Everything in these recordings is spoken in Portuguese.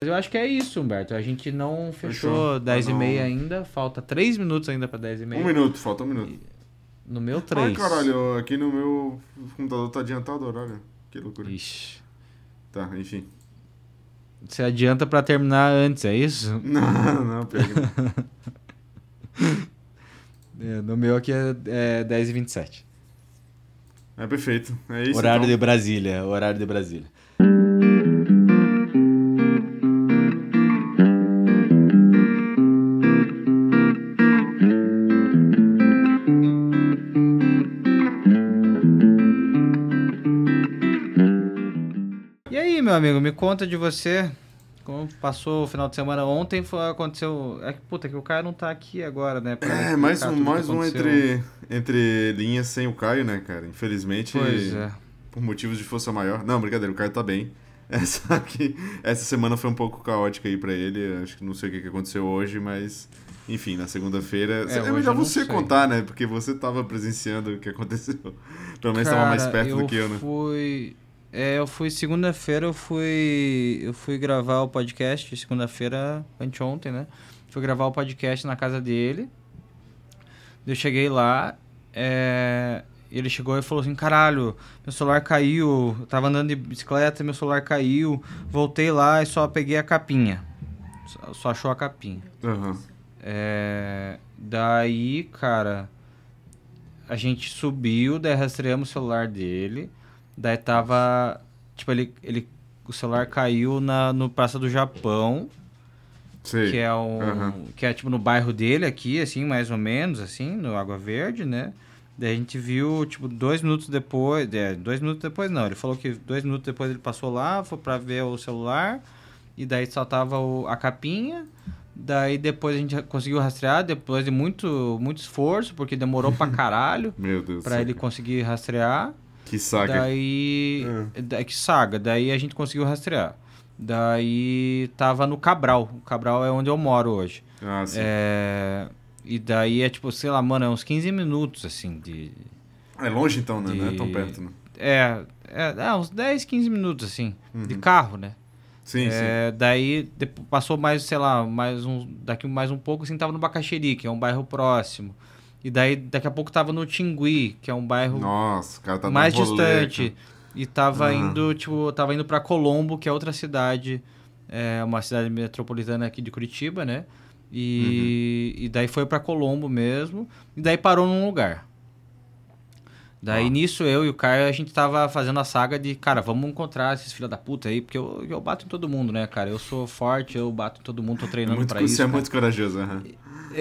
Mas eu acho que é isso, Humberto. A gente não fechou Fechou. 10 Ah, e não. meia ainda. Falta 3 minutos ainda pra 10 e meia. Um minuto, falta um minuto. No meu Ai, 3. caralho, aqui no meu computador tá adiantado o horário. Que loucura. Ixi. Tá, enfim. Você adianta pra terminar antes, é isso? Não, não, pega. É, no meu aqui é, é 10 e 27. É perfeito. É isso. horário então. de Brasília, horário de Brasília. Amigo, me conta de você. Como passou o final de semana ontem, foi, aconteceu. É que puta, que o cara não tá aqui agora, né? É, mais um, que mais um entre, entre linhas sem o Caio, né, cara? Infelizmente, é. por motivos de força maior. Não, brincadeira, o Caio tá bem. Essa, aqui, essa semana foi um pouco caótica aí pra ele. Acho que não sei o que que aconteceu hoje, mas. Enfim, na segunda-feira. É, é melhor você sei. contar, né? Porque você tava presenciando o que aconteceu. Pelo menos tava mais perto do que eu, né? Fui, é, eu fui segunda-feira, eu fui, eu fui gravar o podcast, segunda-feira, anteontem, né? Fui gravar o podcast na casa dele. Eu cheguei lá, é, ele chegou e falou assim, caralho, meu celular caiu, eu tava andando de bicicleta, meu celular caiu, voltei lá e só peguei a capinha. Só, só achou a capinha. Aham. É, daí, cara, a gente subiu, daí rastreamos o celular dele. Daí tava. Tipo, ele, ele, o celular caiu na, no Praça do Japão, Sei. que é um. Aham. Que é tipo no bairro dele aqui, assim, mais ou menos, assim, no Água Verde, né? Daí a gente viu, tipo, dois minutos depois. É, dois minutos depois não. Ele falou que dois minutos depois ele passou lá, foi pra ver o celular. E daí só tava o- a capinha. Daí depois a gente conseguiu rastrear, depois de muito, muito esforço, porque demorou pra caralho Meu Deus. pra ele conseguir rastrear. Que saga. Daí. da- Que saga. Daí a gente conseguiu rastrear. Daí tava no Cabral. O Cabral é onde eu moro hoje. Ah, sim. É, E daí é tipo, sei lá, mano, é uns 15 minutos assim de. É longe então, né? Não é tão de- perto, né? É, é, é, uns 10, 15 minutos assim, de Uhum. carro, né? Sim, sim. É, daí depo- passou mais, sei lá, mais um, daqui mais um pouco, assim, tava no Bacaxeri, que é um bairro próximo. E daí daqui a pouco tava no Tingui, que é um bairro Nossa, cara tá mais rolê, distante. E tava Aham. indo, tipo, tava indo para Colombo, que é outra cidade, é uma cidade metropolitana aqui de Curitiba, né? E, Uhum. e daí foi para Colombo mesmo, e daí parou num lugar. Daí Ah. nisso eu e o Caio a gente tava fazendo a saga de, cara, vamos encontrar esses filha da puta aí, porque eu, eu bato em todo mundo, né, cara? Eu sou forte, eu bato em todo mundo, tô treinando muito, pra você isso. é cara. muito corajoso, aham.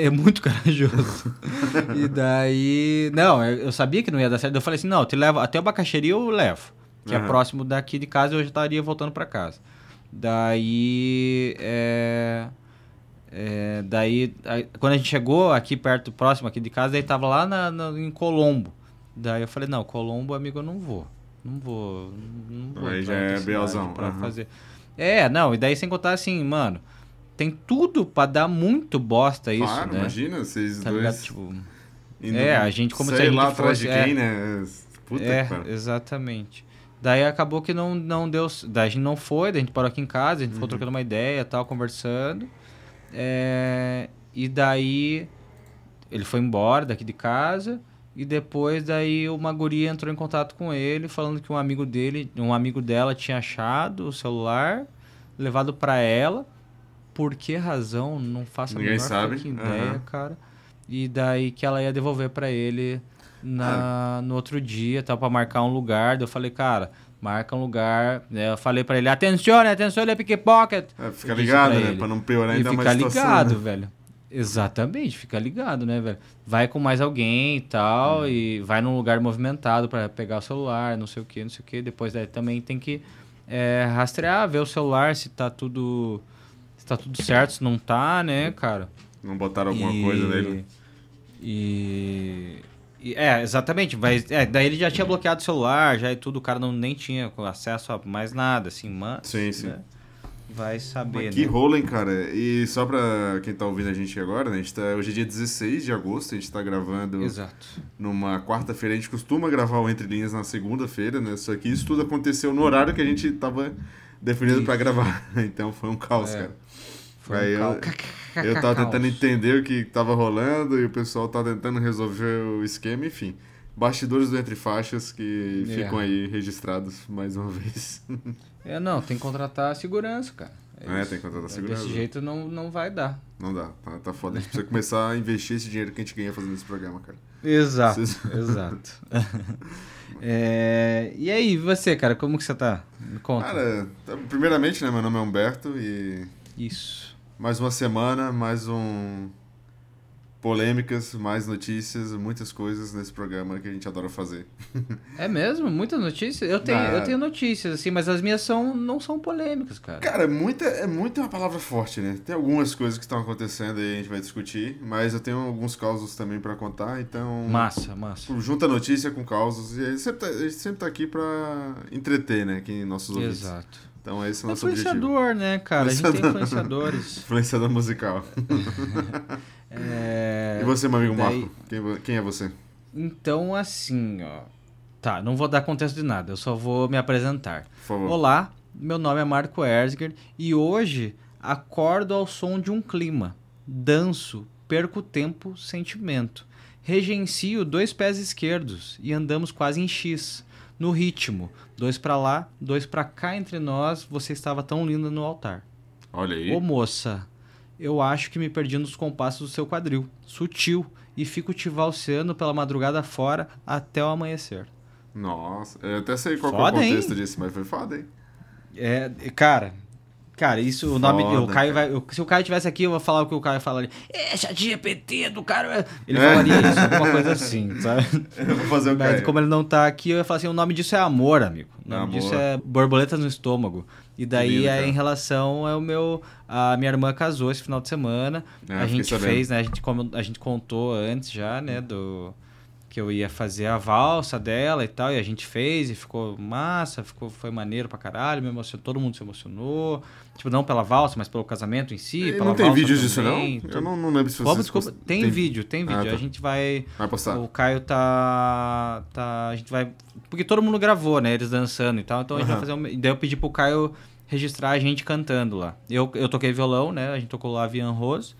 É muito corajoso. e daí. Não, eu sabia que não ia dar certo. Eu falei assim: não, eu te levo até o Bacaxeri eu levo. Que é Aham. próximo daqui de casa eu já estaria voltando pra casa. Daí. É, é, daí. aí, quando a gente chegou aqui perto, próximo aqui de casa, daí tava lá na, na- em Colombo. Daí eu falei: não, Colombo, amigo, eu não vou. Não vou. Não vou. Aí já é Pra aham. fazer. É, não, e daí sem contar assim, mano. Tem tudo pra dar muito bosta isso, claro, né? imagina, vocês Tá dois. ligado? Tipo, indo- é, a gente como se sei a gente lá atrás fosse- de é. quem, né? Puta é, que pariu. exatamente. Daí acabou que não, não deu. Daí a gente não foi, daí a gente parou aqui em casa, a gente Uhum. ficou trocando uma ideia tal, conversando. É, e daí ele foi embora daqui de casa. E depois daí uma guria entrou em contato com ele, falando que um amigo dele, um amigo dela tinha achado o celular, levado pra ela. Por que razão? Não faço a Ninguém menor sabe. ideia, cara. E daí que ela ia devolver pra ele na, no outro dia, tal, pra marcar um lugar. Daí eu falei, cara, marca um lugar. Eu falei pra ele, atenção, atenção, ele é pickpocket. É, fica ligado, pra né? Pra não piorar E ainda fica mais a situação. ligado, né? velho. Exatamente, fica ligado, né, velho? Vai com mais alguém e tal, Hum. e vai num lugar movimentado pra pegar o celular, não sei o que, não sei o que. Depois daí também tem que é, rastrear, ver o celular se tá tudo. Tá tudo certo, se não tá, né, cara? Não botaram alguma E- coisa nele. E, e- É, exatamente. Vai, é, daí ele já tinha bloqueado o celular, já e tudo, o cara não, nem tinha acesso a mais nada, assim, mas. Sim, sim. né? Vai saber, Mas que né? rolo, hein, cara? E só pra quem tá ouvindo a gente agora, né? A gente tá, hoje é dia 16 de agosto, a gente tá gravando Exato. numa quarta-feira. A gente costuma gravar o Entre Linhas na segunda-feira, né? Só que isso tudo aconteceu no horário que a gente tava definido para gravar. Então foi um caos, É. cara. Foi Aí um eu- Eu tava tentando entender o que tava rolando e o pessoal tá tentando resolver o esquema, enfim. Bastidores do Entre Faixas que É. ficam aí registrados mais uma vez. É, não, tem que contratar segurança, cara. É, isso. tem que contratar É, segurança. Desse jeito não, não vai dar. Não dá, tá, tá foda. A gente precisa começar a investir esse dinheiro que a gente ganha fazendo esse programa, cara. Exato, Vocês- exato. É, e aí, você, cara, como que você tá? Me conta. Cara, primeiramente, né, meu nome é Humberto e Isso. Mais uma semana, mais um polêmicas, mais notícias, muitas coisas nesse programa que a gente adora fazer. É mesmo? Muitas notícias? Eu tenho, Ah. eu tenho notícias, assim, mas as minhas são, não são polêmicas, cara. Cara, é muita, é muito uma palavra forte, né? Tem algumas coisas que estão acontecendo aí, a gente vai discutir, mas eu tenho alguns causos também pra contar, então... Massa, massa. Junta notícia com causos e a gente sempre tá, a gente sempre tá aqui pra entreter, né? Quem nossos ouvintes. Exato. Então esse é o nosso objetivo. Influenciador, né, cara? A gente tem Influenciador. influenciadores. Influenciador musical. É, e você, meu amigo daí- Marco? Quem, quem é você? Então, assim, ó. Tá, não vou dar contexto de nada, eu só vou me apresentar. Por favor. Olá, meu nome é Marco Erzger e hoje acordo ao som de um clima. Danço, perco tempo, sentimento. Regencio dois pés esquerdos e andamos quase em X. No ritmo, dois pra lá, dois pra cá entre nós, você estava tão linda no altar. Olha aí. Ô moça, eu acho que me perdi nos compassos do seu quadril. Sutil. E fico te valseando pela madrugada fora até o amanhecer. Nossa, eu até sei qual que Foda, é o hein? contexto disso, mas foi foda, hein? É, cara. Cara, isso, o nome. Foda, o Caio vai. Se o Caio tivesse aqui, eu vou falar o que o Caio falaria. É, chat GPT do cara. Ele É. falaria isso, alguma coisa assim, sabe? Eu vou fazer o Mas Caio. como ele não tá aqui, eu ia falar assim: o nome disso é amor, amigo. O nome Amor. disso é borboletas no estômago. E daí lindo, é em relação ao meu. A minha irmã casou esse final de semana. É, a gente fez, né? A gente, como a gente contou antes já, né? Do. Que eu ia fazer a valsa dela e tal. E a gente fez e ficou massa, ficou, foi maneiro pra caralho. Me emocionou, todo mundo se emocionou. Tipo, não pela valsa, mas pelo casamento em si. Não tem vídeos disso, não? Eu não, não lembro se Como, vocês... desculpa, post- tem, vídeo, tem vídeo. Ah, tá. A gente vai. Vai postar. O Caio tá, tá. A gente vai. Porque todo mundo gravou, né? Eles dançando e tal. Então a gente Aham. vai fazer um. Daí eu pedi pro Caio registrar a gente cantando lá. Eu, eu toquei violão, né? A gente tocou lá Vian Rose,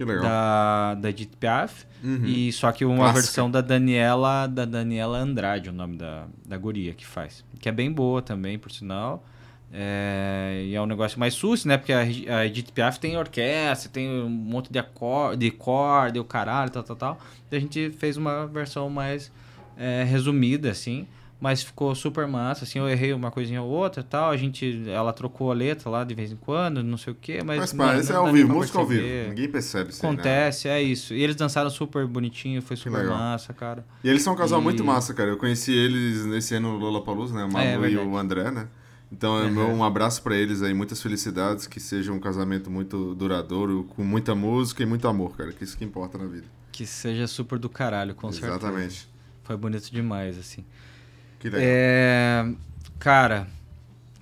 Que legal. da, da Edith Piaf. Uhum. E só que uma Clássica. versão da Daniela. Da Daniela Andrade, o nome da, da guria que faz. Que é bem boa também, por sinal. É, e é um negócio mais sucio, né? Porque a, a Edith Piaf tem orquestra, tem um monte de acorde, de corda, e o caralho, tal, tal, tal. E a gente fez uma versão mais é, resumida, assim. Mas ficou super massa, assim, eu errei uma coisinha ou outra tal. A gente, ela trocou a letra lá de vez em quando, não sei o quê, mas. Mas, pá, esse é ao vivo, música ao vivo. Ninguém percebe isso aí, né? Acontece, é isso. E eles dançaram super bonitinho, foi super massa, cara. E eles são um casal E- muito massa, cara. Eu conheci eles nesse ano no Lollapalooza, né? O É, é Malu e o André, né? Então, é Uhum. um abraço pra eles aí, muitas felicidades, que seja um casamento muito duradouro, com muita música e muito amor, cara, que isso que importa na vida. Que seja super do caralho, com certeza. Exatamente. Foi bonito demais, assim. Que legal. É, cara,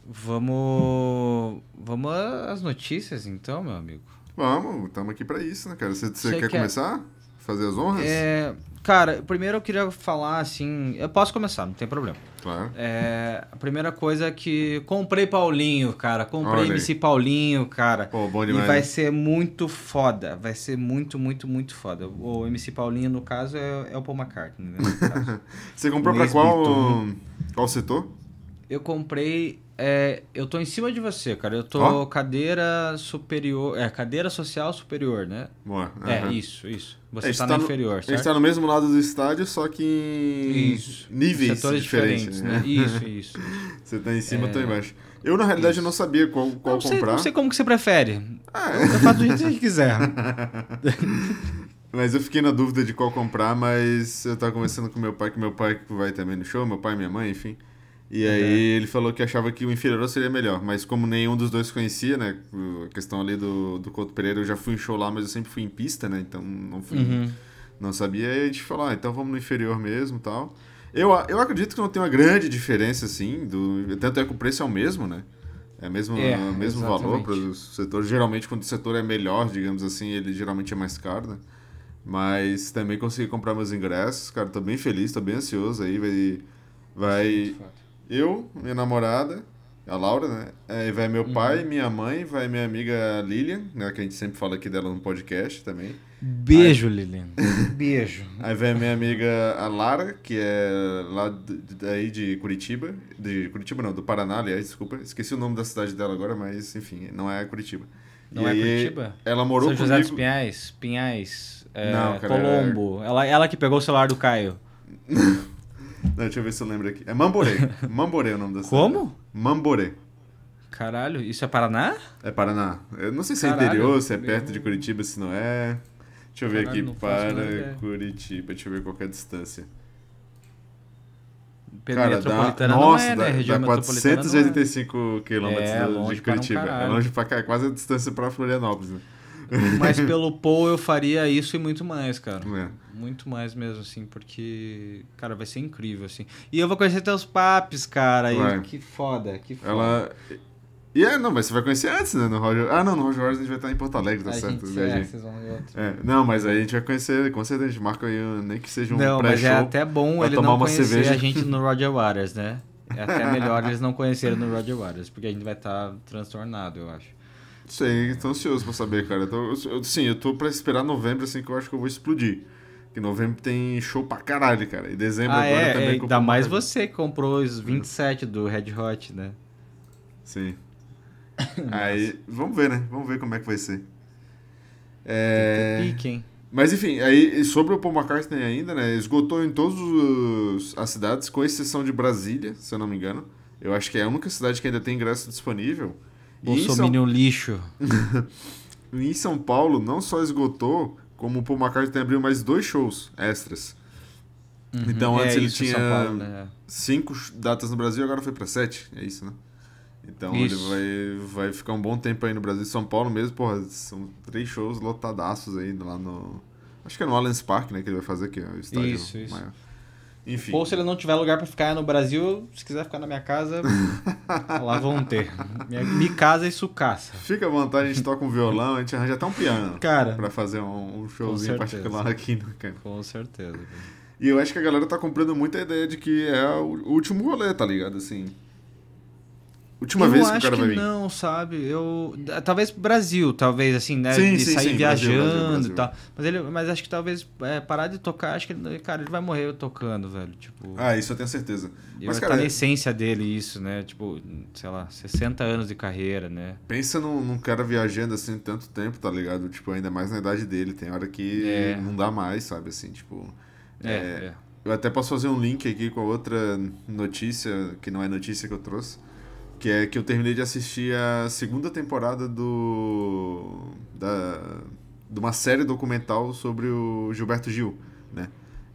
vamos. Vamos às notícias então, meu amigo. Vamos, estamos aqui pra isso, né, cara? Você quer, quer- começar? Fazer as honras? É, cara, primeiro eu queria falar assim. Eu posso começar, não tem problema. Claro. É, a primeira coisa é que comprei Paulinho, cara. Comprei Olha. MC Paulinho, cara. Pô, bom E demais. vai ser muito foda. Vai ser muito, muito, muito foda. O MC Paulinho, no caso, é, é o Paul McCartney, né? Você comprou pra qual, qual setor? Eu comprei. É, eu tô em cima de você, cara. Eu tô Ó. cadeira superior. É, cadeira social superior, né? Boa. É, aham. isso, isso. Você gente tá tá na no- inferior, A gente certo? tá no mesmo lado do estádio, só que em Isso. níveis Setores diferentes, diferentes, né? né? Isso, isso. Você tá em cima, eu tô É. embaixo. Eu, na realidade, Isso. não sabia qual, qual não, sei, comprar. não sei como que você prefere. Ah, Eu faço do jeito que quiser. Mas eu fiquei na dúvida de qual comprar, mas eu tava conversando com meu pai, que meu pai vai também no show, meu pai e minha mãe, enfim. E aí Uhum. ele falou que achava que o inferior seria melhor, mas como nenhum dos dois conhecia, né? A questão ali do, do Couto Pereira, eu já fui em show lá, mas eu sempre fui em pista, né? Então não fui, Uhum. não sabia. Aí a gente falou, ah, então vamos no inferior mesmo e tal. Eu, eu acredito que não tem uma grande diferença, assim, do, tanto é que o preço é o mesmo, né? É o mesmo, É, o mesmo valor para os setores. Geralmente, quando o setor é melhor, digamos assim, ele geralmente é mais caro, né? Mas também consegui comprar meus ingressos, cara, tô bem feliz, tô bem ansioso aí, vai... vai eu, minha namorada, a Laura, né? Aí vai meu pai, minha mãe, vai minha amiga Lilian, né? Que a gente sempre fala aqui dela no podcast também. Beijo, Lilian. Beijo. Aí vem a minha amiga a Lara, que é lá daí de Curitiba. De Curitiba não, do Paraná, aliás, desculpa. Esqueci o nome da cidade dela agora, mas enfim, não é Curitiba. Não E é aí, Curitiba? Ela morou São José dos comigo. Pinhais? Pinhais? é, Não, cara, Colombo. Ela, ela que pegou o celular do Caio. Não, deixa eu ver se eu lembro aqui. É Mamborê. Mamborê é o nome da cidade. Como? Mamborê. Caralho, isso é Paraná? É Paraná. Eu não sei se é Caralho. interior, se é perto de Curitiba, se não é. Deixa eu ver Caralho, aqui. Para. Curitiba. Deixa eu ver qual é a distância. Cara, dá, nossa, é, dá, né? Dá metropolitana não é. 485 quilômetros É, de- de para um Curitiba. é longe pra cá, é quase a distância pra Florianópolis, né? Mas pelo Paul eu faria isso e muito mais, cara. É. Muito mais mesmo, assim, porque, cara, vai ser incrível, assim. E eu vou conhecer teus papos, cara. E que foda, que foda. Ela. E é, não, mas você vai conhecer antes, né? No Roger. Ah, não, no Roger Waters a gente vai estar em Porto Alegre, tá a certo? gente, viajei. é, vocês vão ver outro. É, não, mas aí a gente vai conhecer, com certeza, a gente marca aí, nem que seja um não, mas é até bom ele não conhecer cerveja. a gente no Roger Waters, né? É até melhor eles não conhecerem no Roger Waters, porque a gente vai estar transtornado, eu acho. Sei, tô ansioso pra saber, cara. Eu tô, eu, sim, eu tô pra esperar novembro, assim, que eu acho que eu vou explodir. Porque novembro tem show pra caralho, cara. E dezembro ah, agora é, também. é ainda mais Pomar- você que comprou os 27 do Red Hot, né? Sim. Aí, vamos ver, né? Vamos ver como é que vai ser. É... Pique, hein? Mas enfim, aí sobre o Paul McCartney ainda, né? Esgotou em todas as cidades, com exceção de Brasília, se eu não me engano. Eu acho que é a única cidade que ainda tem ingresso disponível. E em São, Bolsominion lixo. em São Paulo, não só esgotou, como o Paul McCartney abriu mais dois shows extras. Então É antes ele isso, tinha Paulo, né? cinco datas no Brasil, agora foi pra sete. É isso, né? Então Isso. ele vai, vai ficar um bom tempo aí no Brasil. São Paulo mesmo, porra, são três shows lotadaços aí lá no. Acho que é no Allianz Park, né? Que ele vai fazer aqui, ó, o estádio Isso, isso. Enfim. Ou se ele não tiver lugar pra ficar no Brasil, se quiser ficar na minha casa, lá vão ter. Minha, minha casa e sucaça. Fica à vontade, a gente toca um violão, a gente arranja até um piano. Cara. Pra fazer um, um showzinho particular aqui, né, cara? Com certeza. E eu acho que a galera tá comprando muita ideia de que é o o último rolê, tá ligado? Assim. Última eu vez que o cara que vai vir. não, sabe? Eu talvez Brasil, talvez assim, né, Sim, de sim, sair sim, viajando e tal. Mas ele, mas acho que talvez é, parar de tocar, acho que ele, cara, ele vai morrer tocando, velho, tipo. Ah, isso eu tenho certeza. Mas, vai cara, tá na essência dele isso, né? Tipo, sei lá, 60 anos de carreira, né? pensa num, num cara viajando assim tanto tempo, tá ligado? Tipo, ainda mais na idade dele. Tem hora que É. não dá mais, sabe? Assim, tipo. É, é. Eu até posso fazer um link aqui com a outra notícia, que não é notícia que eu trouxe, que é que eu terminei de assistir a segunda temporada do da de uma série documental sobre o Gilberto Gil, né?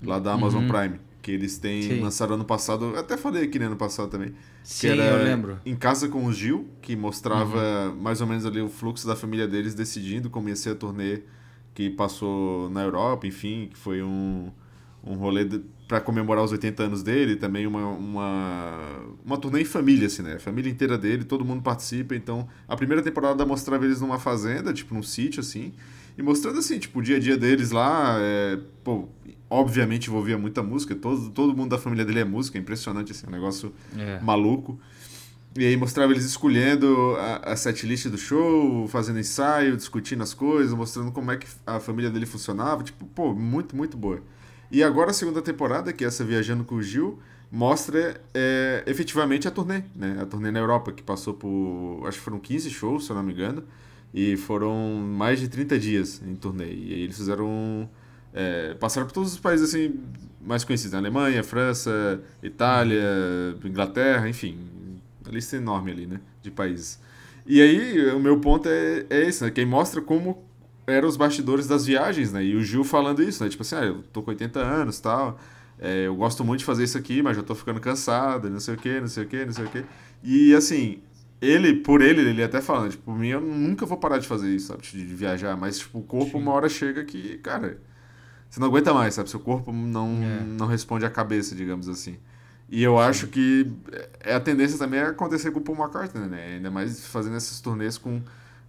Lá da Amazon Uhum. Prime, que eles têm Sim. lançado ano passado, até falei aqui né, ano passado também, Sim, que era eu lembro. Em Casa com o Gil, que mostrava Uhum. mais ou menos ali o fluxo da família deles decidindo como ia ser a turnê que passou na Europa, enfim, que foi um, um rolê para comemorar os 80 anos dele, também uma, uma, uma turnê em família, assim, né? A família inteira dele, todo mundo participa, então a primeira temporada mostrava eles numa fazenda, tipo num sítio, assim, e mostrando, assim, tipo, o dia a dia deles lá, é, pô, obviamente envolvia muita música, todo, todo mundo da família dele é música, é impressionante, assim, um negócio É. maluco. E aí mostrava eles escolhendo a, a setlist do show, fazendo ensaio, discutindo as coisas, mostrando como é que a família dele funcionava. Tipo, pô, muito, muito boa. E agora a segunda temporada, que é essa Viajando com o Gil, mostra é, efetivamente a turnê, né? A turnê na Europa, que passou por, acho que foram 15 shows, se eu não me engano, e foram mais de 30 dias em turnê. E aí eles fizeram... é, passaram por todos os países assim mais conhecidos, né? Alemanha, França, Itália, Inglaterra, enfim, a lista enorme ali, né, de países. E aí, o meu ponto é, é esse, né, quem mostra como eram os bastidores das viagens, né, e o Gil falando isso, né, tipo assim, ah, eu tô com 80 anos tal, é, eu gosto muito de fazer isso aqui, mas já tô ficando cansado, não sei o que, não sei o que, não sei o que. E assim, ele, por ele, ele até fala, né, tipo, por mim eu nunca vou parar de fazer isso, sabe, de viajar, mas tipo, o corpo Sim. uma hora chega que, cara, você não aguenta mais, sabe, seu corpo não, É. não responde à cabeça, digamos assim. E eu acho que é a tendência também é acontecer com o Paul McCartney, né? Ainda mais fazendo esses turnês com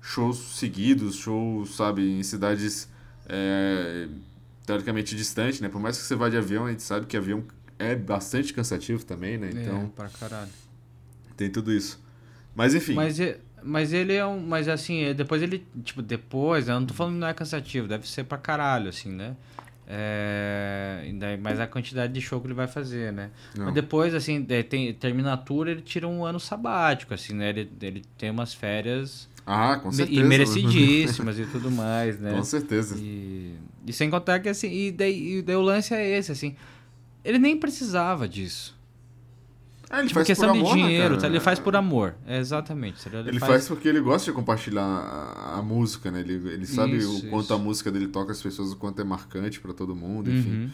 shows seguidos, shows, sabe, em cidades é, teoricamente distantes, né? Por mais que você vá de avião, a gente sabe que avião é bastante cansativo também, né? Então é, pra caralho. tem tudo isso. Mas enfim. Mas, mas ele é um. Mas assim, é- depois ele. Tipo, depois, eu não tô falando que não é cansativo, deve ser pra caralho, assim, né? É, daí- mas a quantidade de show que ele vai fazer, né? Não. Mas depois, assim, daí tem, termina a tour, ele tira um ano sabático, assim, né? Ele, ele tem umas férias Ah, com certeza. e merecidíssimas e tudo mais, né? Com certeza. E, e sem contar que, assim, e daí, e daí o lance é esse, assim, ele nem precisava disso. Ah, ele Tipo, faz questão por amor, de né, dinheiro, cara? tá? ele faz por amor. É, exatamente. ligado? Ele faz porque ele gosta de compartilhar a, a música, né? Ele, ele sabe Isso, o quanto isso. a música dele toca as pessoas, o quanto é marcante pra todo mundo, enfim. Uhum.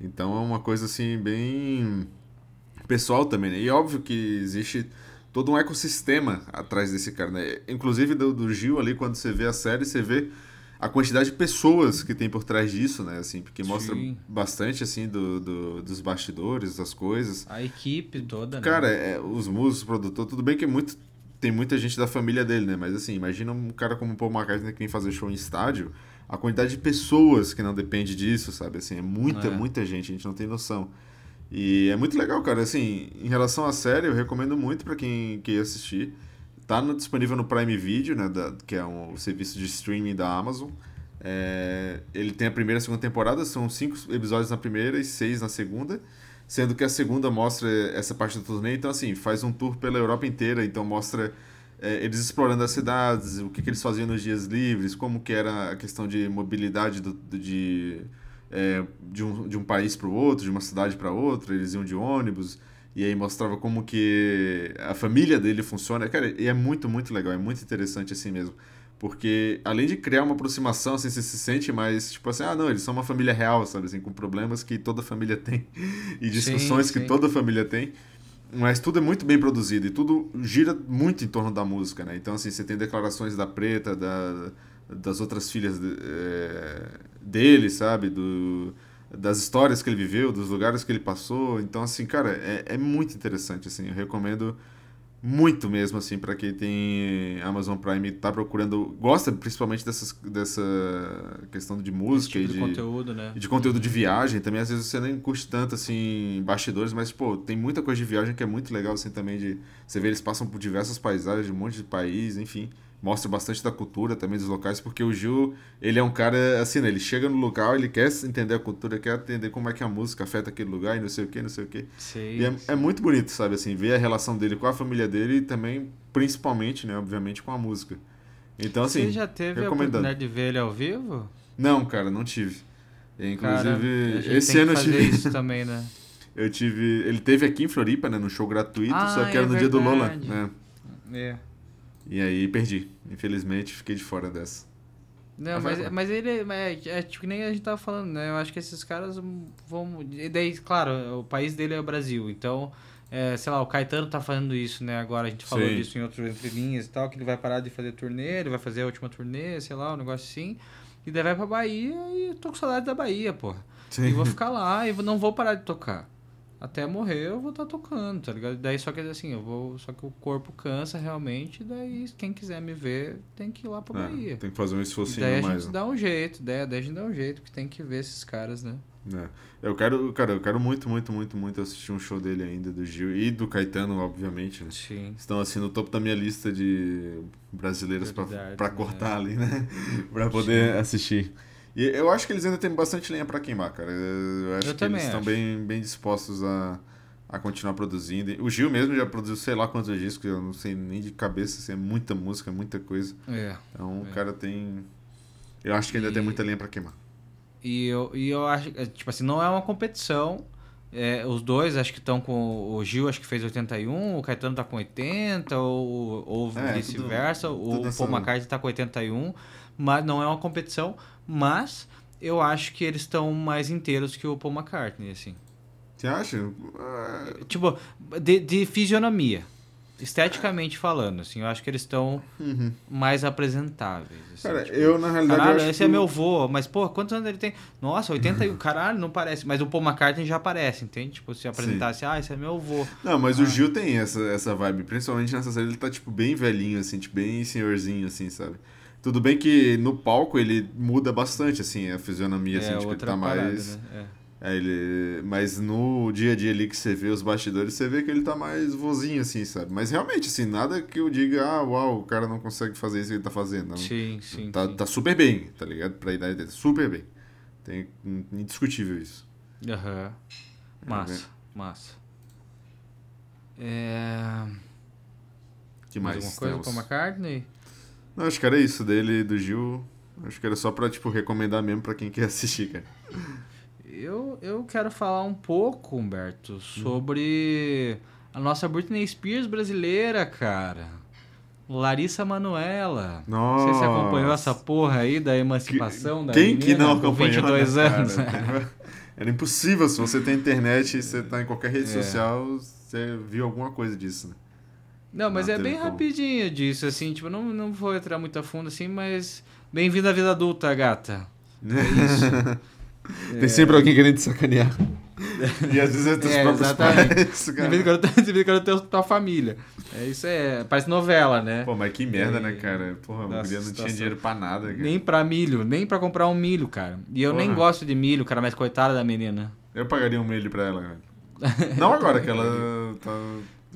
Então é uma coisa assim bem pessoal também, né? E óbvio que existe todo um ecossistema atrás desse cara, né? Inclusive do, do Gil ali, quando você vê a série, você vê a quantidade de pessoas que tem por trás disso, né? Assim, porque mostra Sim. bastante assim do, do- dos bastidores, das coisas. A equipe toda, né? Cara, é, os músicos, o produtor, tudo bem que é muito, tem muita gente da família dele, né? Mas assim, imagina um cara como o Paul McCartney que vem fazer show em estádio, a quantidade de pessoas que não depende disso, sabe? Assim, é muita, É. muita gente, a gente não tem noção. E é muito legal, cara. Assim, em relação à série, eu recomendo muito pra quem quer assistir. Tá no- disponível no Prime Video, né? da- que é um, serviço de streaming da Amazon. É, ele tem a primeira e a segunda temporada, são cinco episódios na primeira e seis na segunda. Sendo que a segunda mostra essa parte do turnê, então assim, faz um tour pela Europa inteira, então mostra é, eles explorando as cidades, o que, que eles faziam nos dias livres, como que era a questão de mobilidade do, do- de, é, de, um, de um país para o outro, de uma cidade para outra, eles iam de ônibus, e aí mostrava como que a família dele funciona. Cara, e é muito, muito legal, é muito interessante assim mesmo. Porque além de criar uma aproximação, assim, você se sente mais, tipo assim, ah, não, eles são uma família real, sabe, assim, com problemas que toda família tem e discussões que sim. toda família tem. Mas tudo é muito bem produzido e tudo gira muito em torno da música, né? Então, assim, você tem declarações da Preta, da, das outras filhas de- eh, dele, sabe? Do, das histórias que ele viveu, dos lugares que ele passou. Então, assim, cara, é, é muito interessante, assim. Eu recomendo muito mesmo, assim, para quem tem Amazon Prime e tá procurando... Gosta principalmente dessas, dessa questão de música tipo e de conteúdo, né? e de conteúdo de viagem também, às vezes você nem curte tanto assim bastidores, mas pô, tem muita coisa de viagem que é muito legal assim também de você vê eles passam por diversas paisagens, de um monte de país, enfim, mostra bastante da cultura também dos locais, porque o Gil, ele é um cara assim, né, ele chega no local, ele quer entender a cultura, quer entender como é que a música afeta aquele lugar e não sei o que, não sei o que. E é, é muito bonito, sabe, assim, ver a relação dele com a família dele e também, principalmente, né, obviamente, com a música. Então, assim, Você já teve a oportunidade de ver ele ao vivo? não, cara, não tive. Cara, Inclusive, a gente esse ano eu tive. isso também, né? Eu tive. Ele teve aqui em Floripa, né? No show gratuito, Ah, só que é era no dia do Lola, verdade. né? É. E aí perdi. Infelizmente, fiquei de fora dessa. Não, Mas mas, ele é, é tipo que nem a gente tava falando, né? Eu acho que esses caras vão. E daí, claro, o país dele é o Brasil. Então, é, sei lá, o Caetano tá fazendo isso, né? Agora a gente falou Sim. disso em outros entrelinhas e tal, que ele vai parar de fazer turnê, ele vai fazer a última turnê, sei lá, um negócio assim. E daí vai pra Bahia e eu tô com saudade da Bahia, porra. Sim. E vou ficar lá e não vou parar de tocar. Até morrer eu vou estar tocando, tá ligado? Daí só que assim, eu vou. Só que o corpo cansa realmente, daí quem quiser me ver tem que ir lá pra É, Bahia. tem que fazer um E esforcinho daí a mais. gente né? dá um jeito, daí, daí a gente dá um jeito, porque tem que ver esses caras, né? É. Eu quero, cara, eu quero muito, muito, muito, muito assistir um show dele ainda, do Gil e do Caetano, obviamente, né? Sim. Estão assim no topo da minha lista de brasileiras pra né? cortar ali, né? pra poder assistir. E eu acho que eles ainda têm bastante lenha pra queimar, cara. Eu acho Eu que eles estão bem, bem dispostos a, a continuar produzindo. O Gil mesmo já produziu sei lá quantos discos, eu não sei nem de cabeça, assim, é muita música, muita coisa. É. Então o É. cara tem. Eu acho que ainda E- tem muita lenha pra queimar. E eu, e eu acho, é, tipo assim, não é uma competição. É, os dois acho que estão com. O Gil acho que fez 81, o Caetano tá com 80, ou, ou É, vice-versa. O Paul McCartney tá com 81, mas não é uma competição. Mas eu acho que eles estão mais inteiros que o Paul McCartney, assim. Você acha? Tipo, de, de fisionomia. Esteticamente falando, assim, eu acho que eles estão uhum. mais apresentáveis. assim, Cara, tipo, eu na realidade. Caralho, esse que é meu vô, mas pô, quantos anos ele tem? Nossa, 81, caralho, não parece. Mas o Paul McCartney já aparece, entende? Tipo, se apresentasse, ah, esse é meu vô. Não, mas Ah. o Gil tem essa, essa vibe, principalmente nessa série, ele tá, tipo, bem velhinho, assim, tipo, bem senhorzinho, assim, sabe? Tudo bem que no palco ele muda bastante, assim, a fisionomia, assim, tipo, ele tá parada, mais... né? É, ele... Mas no dia a dia ali que você vê os bastidores, você vê que ele tá mais vozinho, assim, sabe? Mas realmente, assim, nada que eu diga, ah, uau, o cara não consegue fazer isso que ele tá fazendo. Não. Sim, sim. Tá, sim. tá super bem, tá ligado? Pra idade dele, super bem. Tem indiscutível isso. Aham. Massa, massa. É... que Mais mais alguma coisa temos? com McCartney? Não, acho que era isso dele do Gil. Acho que era só pra, tipo, recomendar mesmo pra quem quer assistir, cara. Eu, eu quero falar um pouco, Humberto, sobre a nossa Britney Spears brasileira, cara. Larissa Manoela. Nossa. Você se acompanhou essa porra aí da emancipação da Quem que menina não com acompanhou, 22 né, anos? cara? Era impossível, se você tem internet e você tá em qualquer rede É. social, você viu alguma coisa disso, né? Não, mas Não é bem como. rapidinho disso, assim, tipo, não, não vou entrar muito a fundo, assim, mas bem-vindo à vida adulta, gata. É isso. Tem sempre alguém querendo te sacanear. E às vezes é teus É, próprios exatamente. pais, cara. de vez em quando tem tua família. É, isso é, parece novela, né? Pô, mas que merda, É. né, cara? Porra, a guria não tinha dinheiro pra nada, cara. Nem pra milho, nem pra comprar um milho, cara. E eu nem Porra. gosto de milho, cara, mas coitada da menina. Eu pagaria um milho pra ela, cara. Não agora, que ela tá,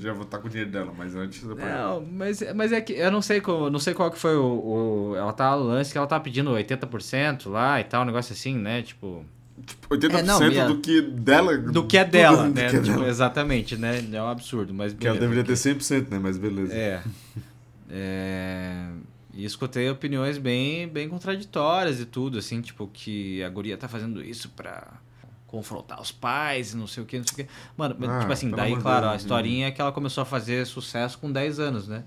já vou estar com o dinheiro dela, mas antes eu pagaria. Não, mas, mas é que eu não sei qual, não sei qual que foi o, o- Ela tá no lance que ela tá pedindo 80% lá e tal, um negócio assim, né? Tipo. Tipo, 80% É, não, minha- do que dela. Do que é dela, do né? que é Tipo, dela. exatamente, né? É um absurdo, mas. Que ela beleza, deveria ter 100%, né? Mas beleza. É. É, E escutei opiniões bem, bem contraditórias e tudo, assim, tipo, que a guria tá fazendo isso pra confrontar os pais e não sei o que, não sei o que. Mano, Ah, tipo assim, daí, claro, Deus, a historinha é que ela começou a fazer sucesso com 10 anos, né?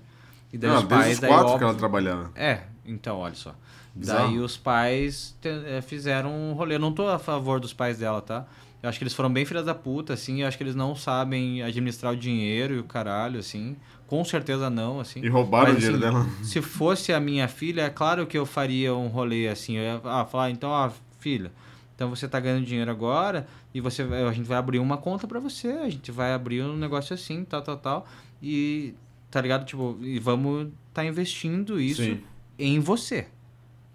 E daí os pais, os daí, quatro que óbvio- ela trabalhava. É, então, olha só. Bizarro. Daí os pais eh, fizeram um rolê. Eu não tô a favor dos pais dela, tá? Eu acho que eles foram bem filhas da puta, assim. Eu acho que eles não sabem administrar o dinheiro e o caralho, assim. Com certeza não, assim. E roubaram Mas, o dinheiro assim, dela. Se fosse a minha filha, é claro que eu faria um rolê assim. Eu ia ah, falar, então, ó, filha, então você tá ganhando dinheiro agora e você a gente vai abrir uma conta pra você, a gente vai abrir um negócio assim, tal, tal, tal. E tá ligado? Tipo, e vamos tá investindo isso Sim. em você.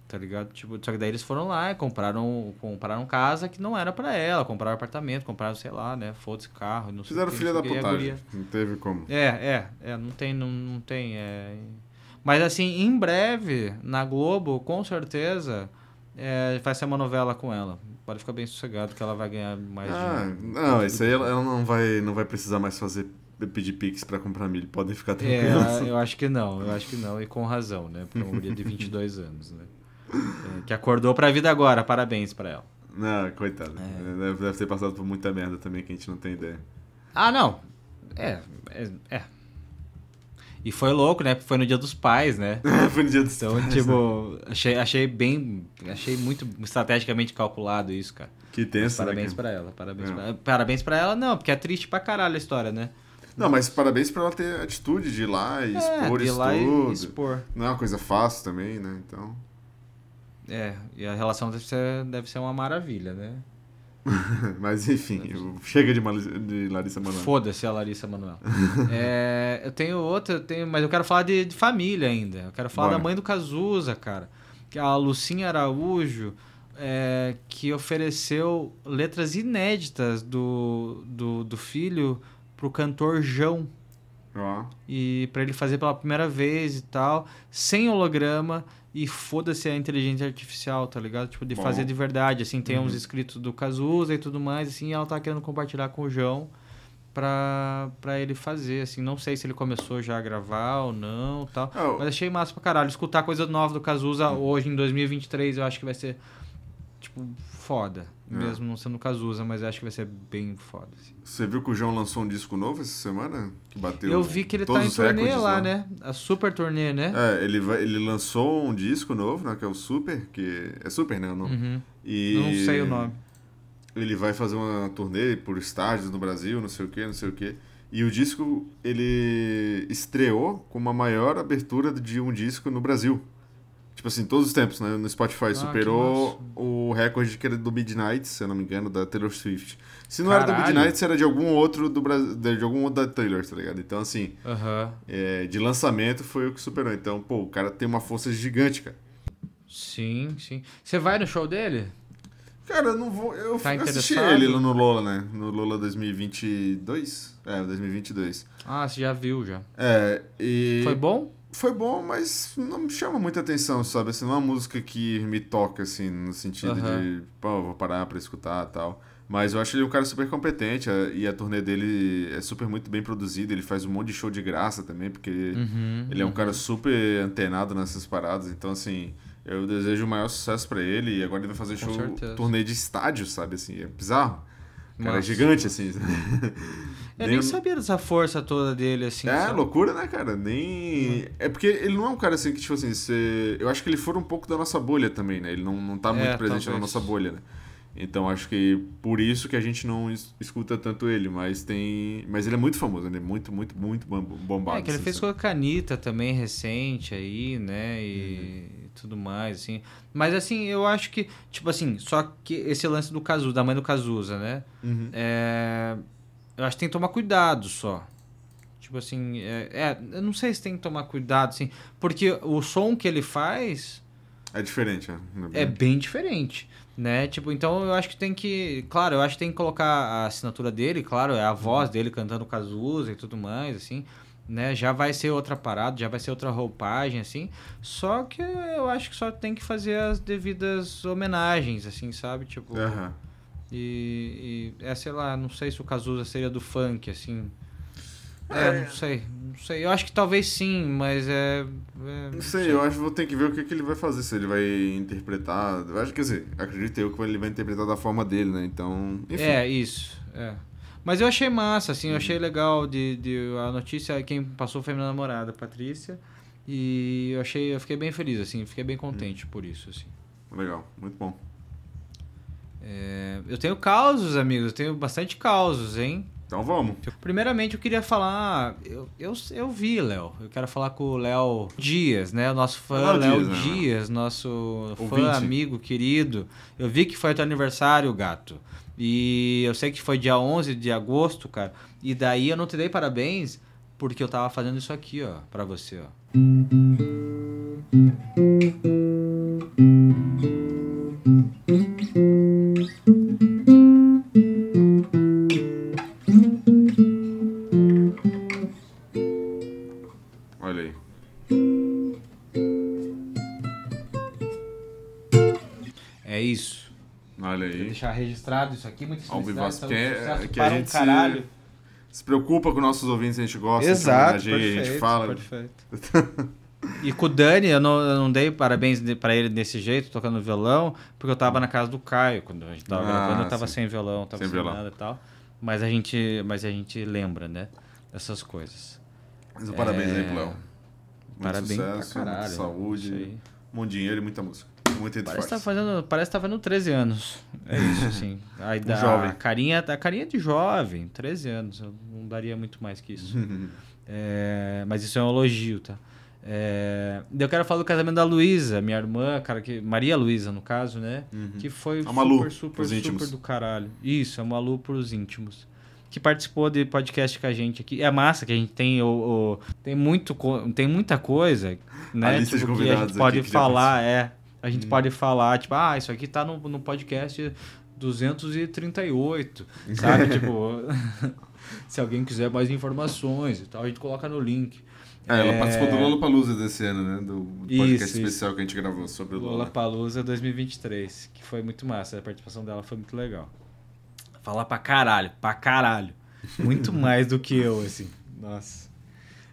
Tá ligado? Tipo, só que daí eles foram lá e compraram, compraram casa que não era pra ela, compraram apartamento, compraram, sei lá, né? Foda-se carro, não sei Fizeram o que, filha da putagem. Não teve como. é, é, é, não tem, não, não tem. É... Mas assim, em breve, na Globo, com certeza, é, vai ser uma novela com ela. Pode ficar bem sossegado que ela vai ganhar mais Ah, dinheiro. não, isso aí ela, ela não, vai, não vai precisar mais fazer pedir pix pra comprar milho. Podem ficar É, tranquilos. eu acho que não, eu acho que não, e com razão, né? Porque é uma mulher de 22 anos, né? É, que acordou pra vida agora, parabéns pra ela. Não, coitado. É. Deve, deve ter passado por muita merda também que a gente não tem ideia. Ah, não. É, é. é. E foi louco, né? Porque foi no dia dos pais, né? Foi no dia dos Então, pais, tipo, achei, achei bem. Achei muito estrategicamente calculado isso, cara. Que tenso, parabéns né? pra ela, parabéns É. pra ela. Parabéns pra ela, não, porque é triste pra caralho a história, né? Não, mas parabéns pra ela ter atitude de ir lá e expor é, de ir isso lá e tudo. expor. Não é uma coisa fácil também, né? Então. É, e a relação deve ser, deve ser uma maravilha, né? Mas enfim, chega de, de Larissa Manoela. Foda-se a Larissa Manoela. é, eu tenho outra, eu tenho, mas eu quero falar de, de família ainda. Eu quero falar Bora. da mãe do Cazuza, cara. Que é a Lucinha Araújo, é, que ofereceu letras inéditas do, do, do filho pro cantor João. Ó. E pra ele fazer pela primeira vez e tal, sem holograma. E foda-se a inteligência artificial, tá ligado? Tipo, de Bom. fazer de verdade, assim, tem Uhum. uns escritos do Cazuza e tudo mais, assim, e ela tá querendo compartilhar com o João pra, pra ele fazer, assim, não sei se ele começou já a gravar ou não tal, Ah, o- mas achei massa pra caralho, escutar coisa nova do Cazuza hoje, em 2023, eu acho que vai ser, tipo, foda, É. mesmo não sendo Cazuza, mas acho que vai ser bem foda, assim. Você viu que o João lançou um disco novo essa semana? Que bateu Eu vi que ele tá em turnê recordes lá, né? A super turnê, né? É, ele, vai, ele lançou um disco novo, né? Que é o Super, que... É Super, né? o nome? Uhum. E Não sei o nome. Ele vai fazer uma turnê por estádios no Brasil, não sei o que, não sei o que. E o disco, ele estreou com a maior abertura de um disco no Brasil. Tipo assim, todos os tempos, né? No Spotify. Ah, superou o recorde que era do Midnight, se eu não me engano, da Taylor Swift. Se não era do Caralho. Midnight, era de algum outro do Brasil, de algum outro da Taylor, tá ligado? Então, assim, Aham. é, de lançamento foi o que superou. Então, pô, o cara tem uma força gigante, cara. Sim, sim. Você vai no show dele? Cara, eu não vou. Eu Tá assisti ele no Lola, né? No Lola 2022. É, 2022. Ah, você já viu já. É, e. Foi bom? Foi bom, mas não me chama muita atenção, sabe? Assim, não é uma música que me toca, assim, no sentido Aham. de, pô, vou parar pra escutar e tal. Mas eu acho ele um cara super competente a- e a turnê dele é super muito bem produzida. Ele faz um monte de show de graça também, porque Uhum, ele é um uhum. cara super antenado nessas paradas. Então, assim, eu desejo o maior sucesso pra ele. E agora ele vai fazer Com show, certeza. turnê de estádio, sabe? Assim, é bizarro. Cara é gigante, assim. Eu nem sabia dessa força toda dele, assim. É, sabe? loucura, né, cara? Nem. É porque ele não é um cara assim que, tipo assim, você... eu acho que ele for um pouco da nossa bolha também, né? Ele não, não tá muito É, presente na talvez. nossa bolha, né? Então acho que por isso que a gente não es- escuta tanto ele, mas tem. Mas ele é muito famoso, ele é muito, muito, muito bom- bombado. É, que ele assim, fez sabe? com a Anitta também, recente aí, né? E tudo mais, assim. Mas, assim, eu acho que, tipo assim, só que esse lance do Cazuza, da mãe do Cazuza, né? Uhum. É, eu acho que tem que tomar cuidado só. Tipo assim, é, é, eu não sei se tem que tomar cuidado, assim, porque o som que ele faz É diferente, né? é bem diferente, né? Tipo, então eu acho que tem que, claro, eu acho que tem que colocar a assinatura dele, claro, é a voz dele cantando Cazuza e tudo mais, assim, né? Já vai ser outra parada, já vai ser outra roupagem, assim. Só que eu acho que só tem que fazer as devidas homenagens, assim, sabe? Tipo, Aham. e, e é, sei lá, não sei se o Cazuza seria do funk, assim. É, É. não sei, não sei. Eu acho que talvez sim, mas é. é, Não sei, eu acho que vou ter que ver o que, que ele vai fazer, se ele vai interpretar. Eu acho que, quer dizer, acredito eu que ele vai interpretar da forma dele, né? Então. Enfim. É, isso. É. Mas eu achei massa, assim, eu achei legal de, de a notícia, quem passou foi minha namorada, Patrícia. E eu achei, eu fiquei bem feliz, assim, fiquei bem contente por isso, assim. Legal, muito bom. É, eu tenho causos, amigos, eu tenho bastante causos, hein? Então vamos. Primeiramente, eu queria falar. Eu, eu, eu vi, Léo. Eu quero falar com o Léo Dias, né? O nosso fã, Léo Léo Dias, né? Dias, nosso fã, Ouvinte. amigo, querido. Eu vi que foi teu aniversário, gato. E eu sei que foi dia 11 de agosto, cara. E daí eu não te dei parabéns porque eu tava fazendo isso aqui, ó, pra você, ó. Registrado isso aqui, muito Ao vivaço, sucesso, que é- sucesso que a para um gente se- caralho. Se preocupa com nossos ouvintes, a gente gosta, Exato, homenageia, a gente fala. perfeito. E com o Dani, eu não, eu não dei parabéns de- pra ele desse jeito, tocando violão, porque eu tava na casa do Caio, quando a gente tava Ah, gravando, eu tava sim. sem violão, tava Sem sem, violão. nada e tal. Mas a gente, mas a gente lembra, né, dessas coisas. Mas parabéns aí pro Léo. Muito É. Parabéns sucesso, pra caralho. saúde, Isso aí. Muito dinheiro e muita música. Muito Parece que tá fortes. fazendo, parece tá fazendo 13 anos. É isso, assim. A, ida- jovem. a carinha, a carinha de jovem, 13 anos. Eu não daria muito mais que isso. É, mas isso é um elogio, tá? É, eu quero falar do casamento da Luísa, minha irmã, cara, que Maria Luísa, no caso, né? Que foi A Malu, super, super, super íntimos. do caralho. Isso, a Malu pros íntimos. Que participou de podcast com a gente aqui. É massa que a gente tem o, o- tem muito tem muita coisa, né? lista de tipo, que a convidados gente pode falar, é. A Hum. gente pode falar, tipo, ah, isso aqui tá no, no podcast 238, sabe? tipo, se alguém quiser mais informações e tal, a gente coloca no link. É, ela participou do Lollapalooza desse ano, né? Do Isso, podcast isso. especial que a gente gravou sobre o Lola. Lollapalooza 2023, que foi muito massa, a participação dela foi muito legal. Falar pra caralho, pra caralho. Muito mais do que eu, assim. Nossa.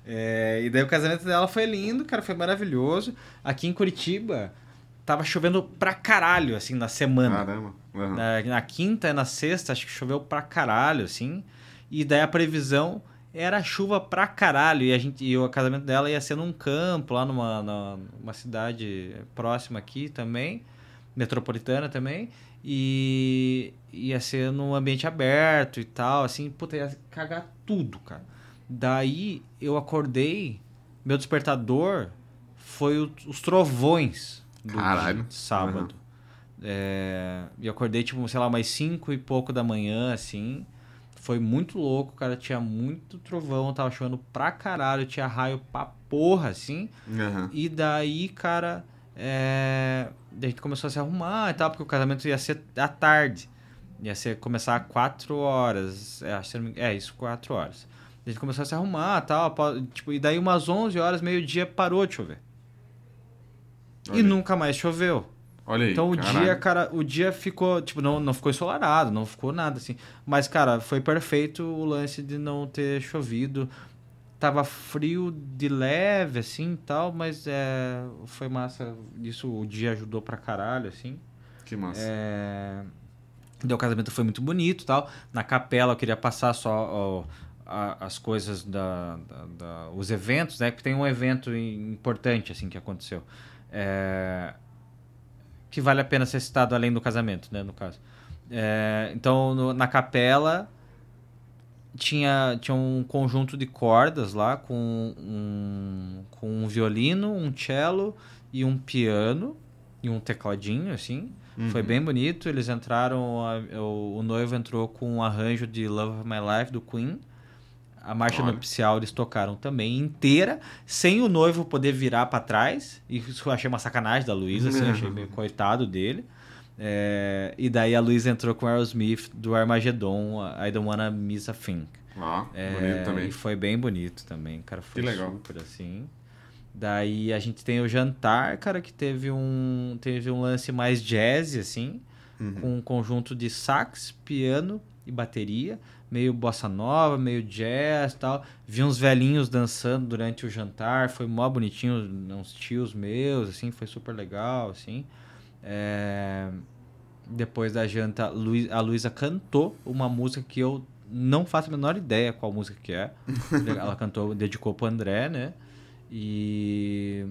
É, e daí o casamento dela foi lindo, cara, foi maravilhoso. Aqui em Curitiba, tava chovendo pra caralho, assim, na semana. Caramba. Aham. Na, na quinta e na sexta, acho que choveu pra caralho, assim. E daí a previsão era chuva pra caralho. E, a gente, e o casamento dela ia ser num campo, lá numa, numa cidade próxima aqui também, metropolitana também. E ia ser num ambiente aberto e tal, assim, puta, ia cagar tudo, cara. Daí eu acordei, meu despertador foi o- os trovões do Caralho. sábado. É, e eu acordei, tipo, sei lá, umas 5 e pouco da manhã, assim. Foi muito louco, cara. Tinha muito trovão, tava chovendo pra caralho, tinha raio pra porra, assim. Aham. E daí, cara, é... A gente começou a se arrumar e tal, porque o casamento ia ser à tarde. Ia ser começar às 4 horas. É, é isso, 4 horas. A gente começou a se arrumar e tal. Tipo, e daí umas 11 horas, meio-dia, parou de chover. Olha E aí. nunca mais choveu. Olha aí. Então o caralho. dia, cara, o dia ficou, tipo, não, não ficou ensolarado, não ficou nada assim. Mas, cara, foi perfeito o lance de não ter chovido. Tava frio de leve, assim, e tal, mas é, foi massa. Isso o dia ajudou pra caralho, assim. Que massa. É... Daí o casamento foi muito bonito tal. Na capela eu queria passar só ó, a- as coisas da, da- da- os eventos, né? Que tem um evento im- importante assim que aconteceu. É, Que vale a pena ser citado além do casamento, né? No caso. É, Então, no- na capela tinha, tinha um conjunto de cordas lá com um, com um violino, um cello e um piano e um tecladinho, assim. Foi Uhum. bem bonito. Eles entraram. a- o, o noivo entrou com um arranjo de Love of My Life do Queen. A marcha Olha. nupcial eles tocaram também inteira, sem o noivo poder virar pra trás. Isso eu achei uma sacanagem da Luísa, assim, achei meio coitado dele. É, e daí a Luísa entrou com o Aerosmith do Armageddon, I Don't Wanna Miss a Thing. Ó, É, bonito também. E foi bem bonito também, cara. Foi Que legal. super assim. Daí a gente tem o jantar, cara, que teve um, teve um lance mais jazz, assim, Uhum. com um conjunto de sax, piano e bateria, meio bossa nova, meio jazz tal. Vi uns velhinhos dançando durante o jantar, foi mó bonitinho, uns tios meus, assim, foi super legal, assim. É, Depois da janta, a Luísa cantou uma música que eu não faço a menor ideia qual música que é. Ela cantou, dedicou pro André, né? E...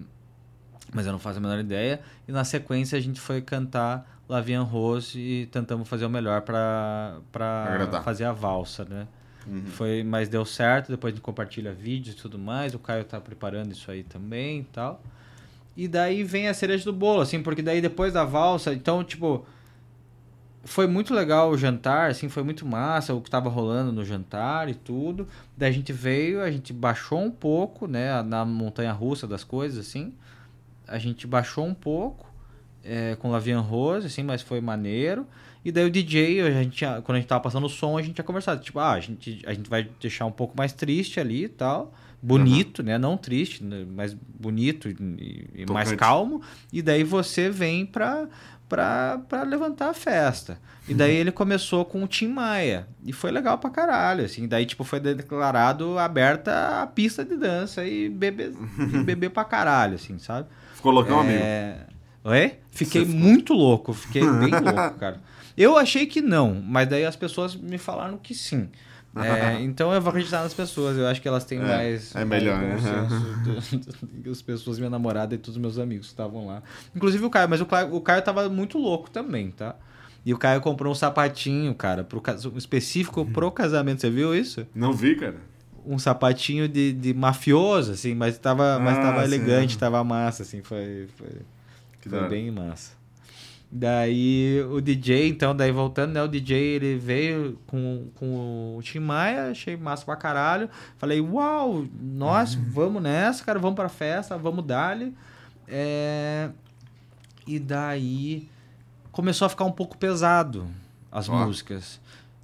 Mas eu não faço a menor ideia. E na sequência a gente foi cantar Lavian Rose e tentamos fazer o melhor Agradar. fazer a valsa, né? Uhum. Foi, mas deu certo, depois a gente compartilha vídeos e tudo mais. O Caio tá preparando isso aí também e tal. E daí vem a cereja do bolo, assim, porque daí depois da valsa, então, tipo, foi muito legal o jantar, assim, foi muito massa o que tava rolando no jantar e tudo. Daí a gente veio, a gente baixou um pouco, né, na montanha russa das coisas, assim. A gente baixou um pouco é, com Lavian Rose, assim, mas foi maneiro. E daí o DJ, a gente, quando a gente tava passando o som, a gente tinha conversado, tipo, ah, a gente, a gente vai deixar um pouco mais triste ali e tal. Bonito, né? Não triste, né, mas bonito e, e mais calmo. E daí você vem pra, pra, pra levantar a festa. E daí ele começou com o Tim Maia. E foi legal pra caralho, assim. Daí, tipo, foi declarado aberta a pista de dança e beber, e beber pra caralho, assim, sabe? Ficou loucão, amigo? É... Fiquei ficou- muito louco, fiquei bem louco, cara. Eu achei que não, mas daí as pessoas me falaram que sim. É, então eu vou acreditar nas pessoas, eu acho que elas têm É, mais. é melhor, né? que as pessoas, minha namorada e todos os meus amigos que estavam lá. Inclusive o Caio, mas o Caio, o Caio tava muito louco também, tá? E o Caio comprou um sapatinho, cara, pro, específico pro casamento. Você viu isso? Não vi, cara. um sapatinho de, de mafioso, assim, mas tava, mas Ah, tava sim. elegante, tava massa, assim, foi, foi, Que foi bem massa. Daí o DJ, então, daí voltando, né? O DJ ele veio com, com o Tim Maia, achei massa pra caralho. Falei, uau, nós vamos nessa, cara, vamos pra festa, vamos dar-lhe. É... E daí começou a ficar um pouco pesado as Ó. músicas.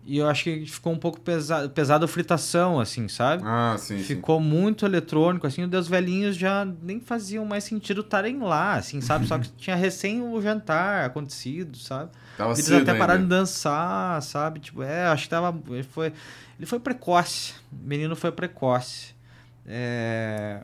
E eu acho que ficou um pouco pesado, pesado a fritação, assim, sabe? Ah, sim, sim. Ficou muito eletrônico, assim, os velhinhos já nem faziam mais sentido estarem lá, assim, sabe? Só que tinha recém o jantar acontecido, sabe? Tava Eles até ainda. pararam de dançar, sabe? Tipo, é, acho que tava. Ele foi, ele foi precoce. O menino foi precoce. É.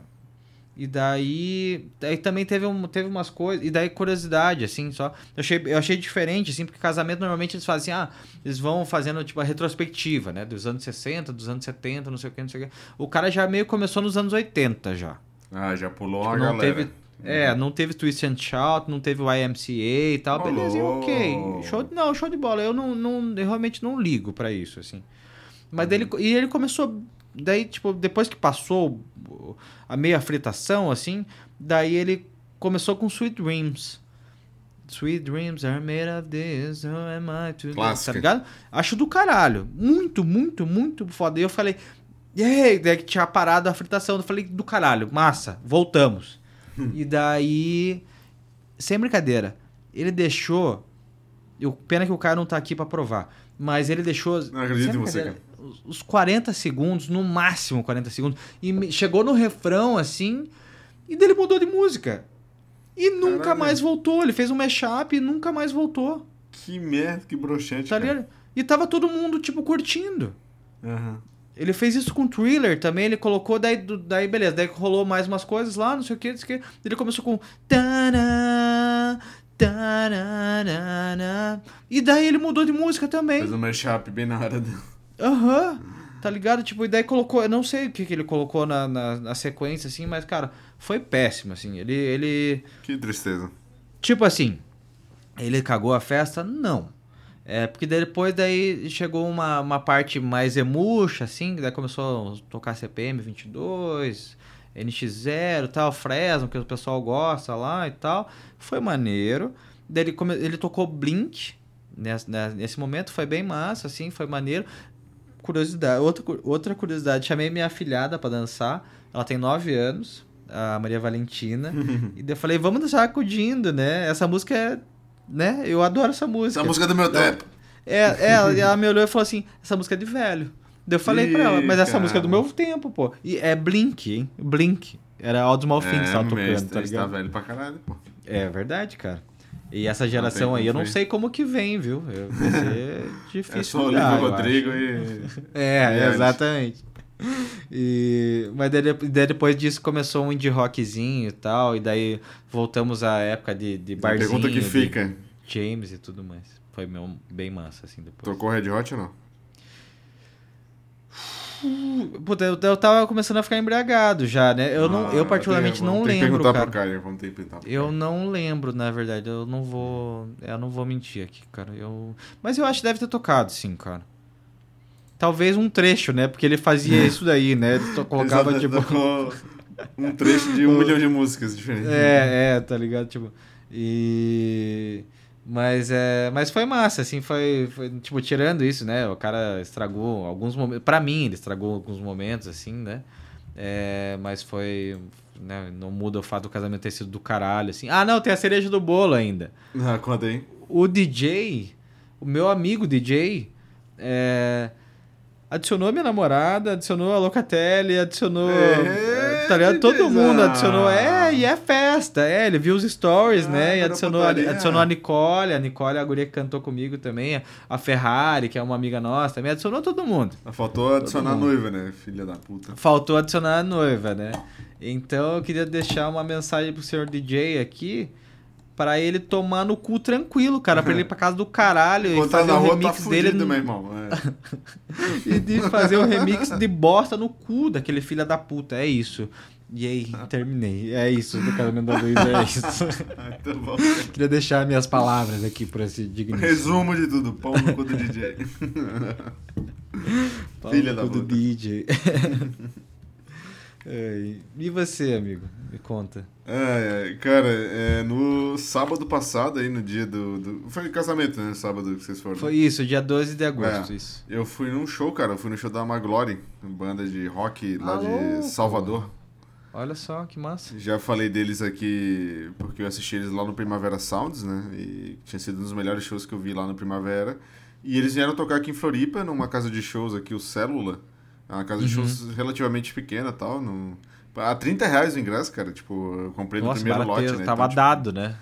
E daí, daí também teve, um, teve umas coisas. E daí curiosidade, assim, só. Eu achei, eu achei diferente, assim, porque casamento normalmente eles fazem assim, ah, eles vão fazendo, tipo, a retrospectiva, né? Dos anos 60, dos anos 70, não sei o que, não sei o que. O cara já meio começou nos anos 80 já. Ah, já pulou Tipo, a não galera. teve. É, não teve Twist and Shout, não teve o YMCA e tal. Rolou. Beleza, ok. Show, não, show de bola. Eu, não, não, eu realmente não ligo pra isso, assim. Mas daí ele, e ele começou. Daí, tipo, depois que passou a meia fritação, assim, daí ele começou com Sweet Dreams. Sweet Dreams are made of this, who am I to... Clássica. Tá ligado? Acho do caralho. Muito, muito, muito foda. E eu falei, e aí, daí que tinha parado a fritação. Eu falei, do caralho, massa, voltamos. e daí, sem brincadeira, ele deixou. Eu, pena que o cara não tá aqui pra provar. Mas ele deixou. Não acredito em você, brincadeira, os- Os 40 segundos, no máximo 40 segundos. E chegou no refrão assim. E dele mudou de música. E nunca Caralho. mais voltou. Ele fez um mashup e nunca mais voltou. Que merda, que broxante. Tá? E tava todo mundo, tipo, curtindo. Aham. Ele fez isso com Thriller também, ele colocou, daí, daí beleza, daí rolou mais umas coisas lá, não sei o que, não sei o que. Ele começou com. E daí ele mudou de música também. Fez um mashup bem na hora do... Aham. Tá ligado? Tipo, e daí colocou. Eu não sei o que, que ele colocou na, na, na sequência, assim, mas, cara, foi péssimo, assim. Ele. ele Que tristeza. Tipo assim, ele cagou a festa? Não. É, porque daí depois daí chegou uma, uma parte mais emuxa, assim, daí começou a tocar CPM 22, NX0 tal, Fresno, que o pessoal gosta lá e tal. Foi maneiro. Daí ele, come, ele tocou Blink nesse, nesse momento, foi bem massa, assim, foi maneiro. Curiosidade, outra, outra curiosidade, chamei minha afilhada pra dançar, ela tem 9 anos, a Maria Valentina, e eu falei, vamos dançar acudindo, né? Essa música é, né? Eu adoro essa música. Essa música é do meu tempo. É, é, ela- ela me olhou e falou assim, essa música é de velho. Eu falei pra ela, mas essa cara. música é do meu tempo, pô. E é Blink, hein? Blink. Era All Small Things que tava tocando, tá ligado? velho pra caralho, pô. É verdade, cara. E essa geração aí, eu não sei como que vem, viu? Vai ser difícil. É só mudar, Olivia eu Rodrigo acho. e... É, exatamente. E, mas daí, daí depois disso começou um indie rockzinho e tal, e daí voltamos à época de, de barzinho, pergunta que fica, James e tudo mais. Foi meu, bem massa, assim, depois. tocou Red Hot ou não? Puta, eu, eu tava começando a ficar embriagado já, né? Eu, não, Ah, eu particularmente tem- não que lembro, cara. vamos ter que perguntar pro Eu Caio. não lembro, na verdade. Eu não vou. Eu não vou mentir aqui, cara. Eu... Mas eu acho que deve ter tocado, sim, cara. Talvez um trecho, né? Porque ele fazia isso daí, né? Colocava, Ele só tipo. um trecho de um milhão de músicas diferentes. É, é, tá ligado? Tipo. E. Mas, é, mas foi massa, assim, foi, foi, tipo, tirando isso, né, o cara estragou alguns momentos, pra mim ele estragou alguns momentos, assim, né, é, mas foi, né, não muda o fato do casamento ter sido do caralho, assim. Ah, não, tem a cereja do bolo ainda. Ah, conta aí. O DJ, o meu amigo DJ, é, adicionou minha namorada, adicionou a Locatelli, adicionou. É, tá ligado? Todo mundo adicionou. É, e é festa. É, ele viu os stories, Ah, né? E adicionou, putaria. adicionou a Nicole. A Nicole, a guria que cantou comigo também. A Ferrari, que é uma amiga nossa também. Adicionou todo mundo. Faltou adicionar a noiva, né? Filha da puta. Faltou adicionar a noiva, né? Então eu queria deixar uma mensagem pro senhor DJ aqui. Pra ele tomar no cu tranquilo, cara. Pra ele ir pra casa do caralho e fazer o tá remix dele. fudido, no- meu irmão. É. e de fazer o remix de bosta no cu daquele filho da puta. É isso. E aí, terminei. É isso do casamento da Luísa, é isso. Tá bom. Queria deixar minhas palavras aqui por esse digníssimo. Resumo de tudo. Pau no cu do DJ. Filha da cu do puta. DJ. É, e você, amigo? Me conta. É, cara, é, no sábado passado, aí no dia do, do. Foi casamento, né? Sábado que vocês foram. Foi isso, dia 12 de agosto, É. isso. Eu fui num show, cara. Eu fui no show da Maglory, banda de rock lá louco. de Salvador. Olha só, que massa. Já falei deles aqui porque eu assisti eles lá no Primavera Sounds, né? E tinha sido um dos melhores shows que eu vi lá no Primavera. E eles vieram tocar aqui em Floripa, numa casa de shows aqui, o Célula. É uma casa de Uhum. shows relativamente pequena e tal. No... A 30 reais o ingresso, cara. Tipo, eu comprei no Nossa, primeiro lote, né? Tava Então, tipo, dado, né?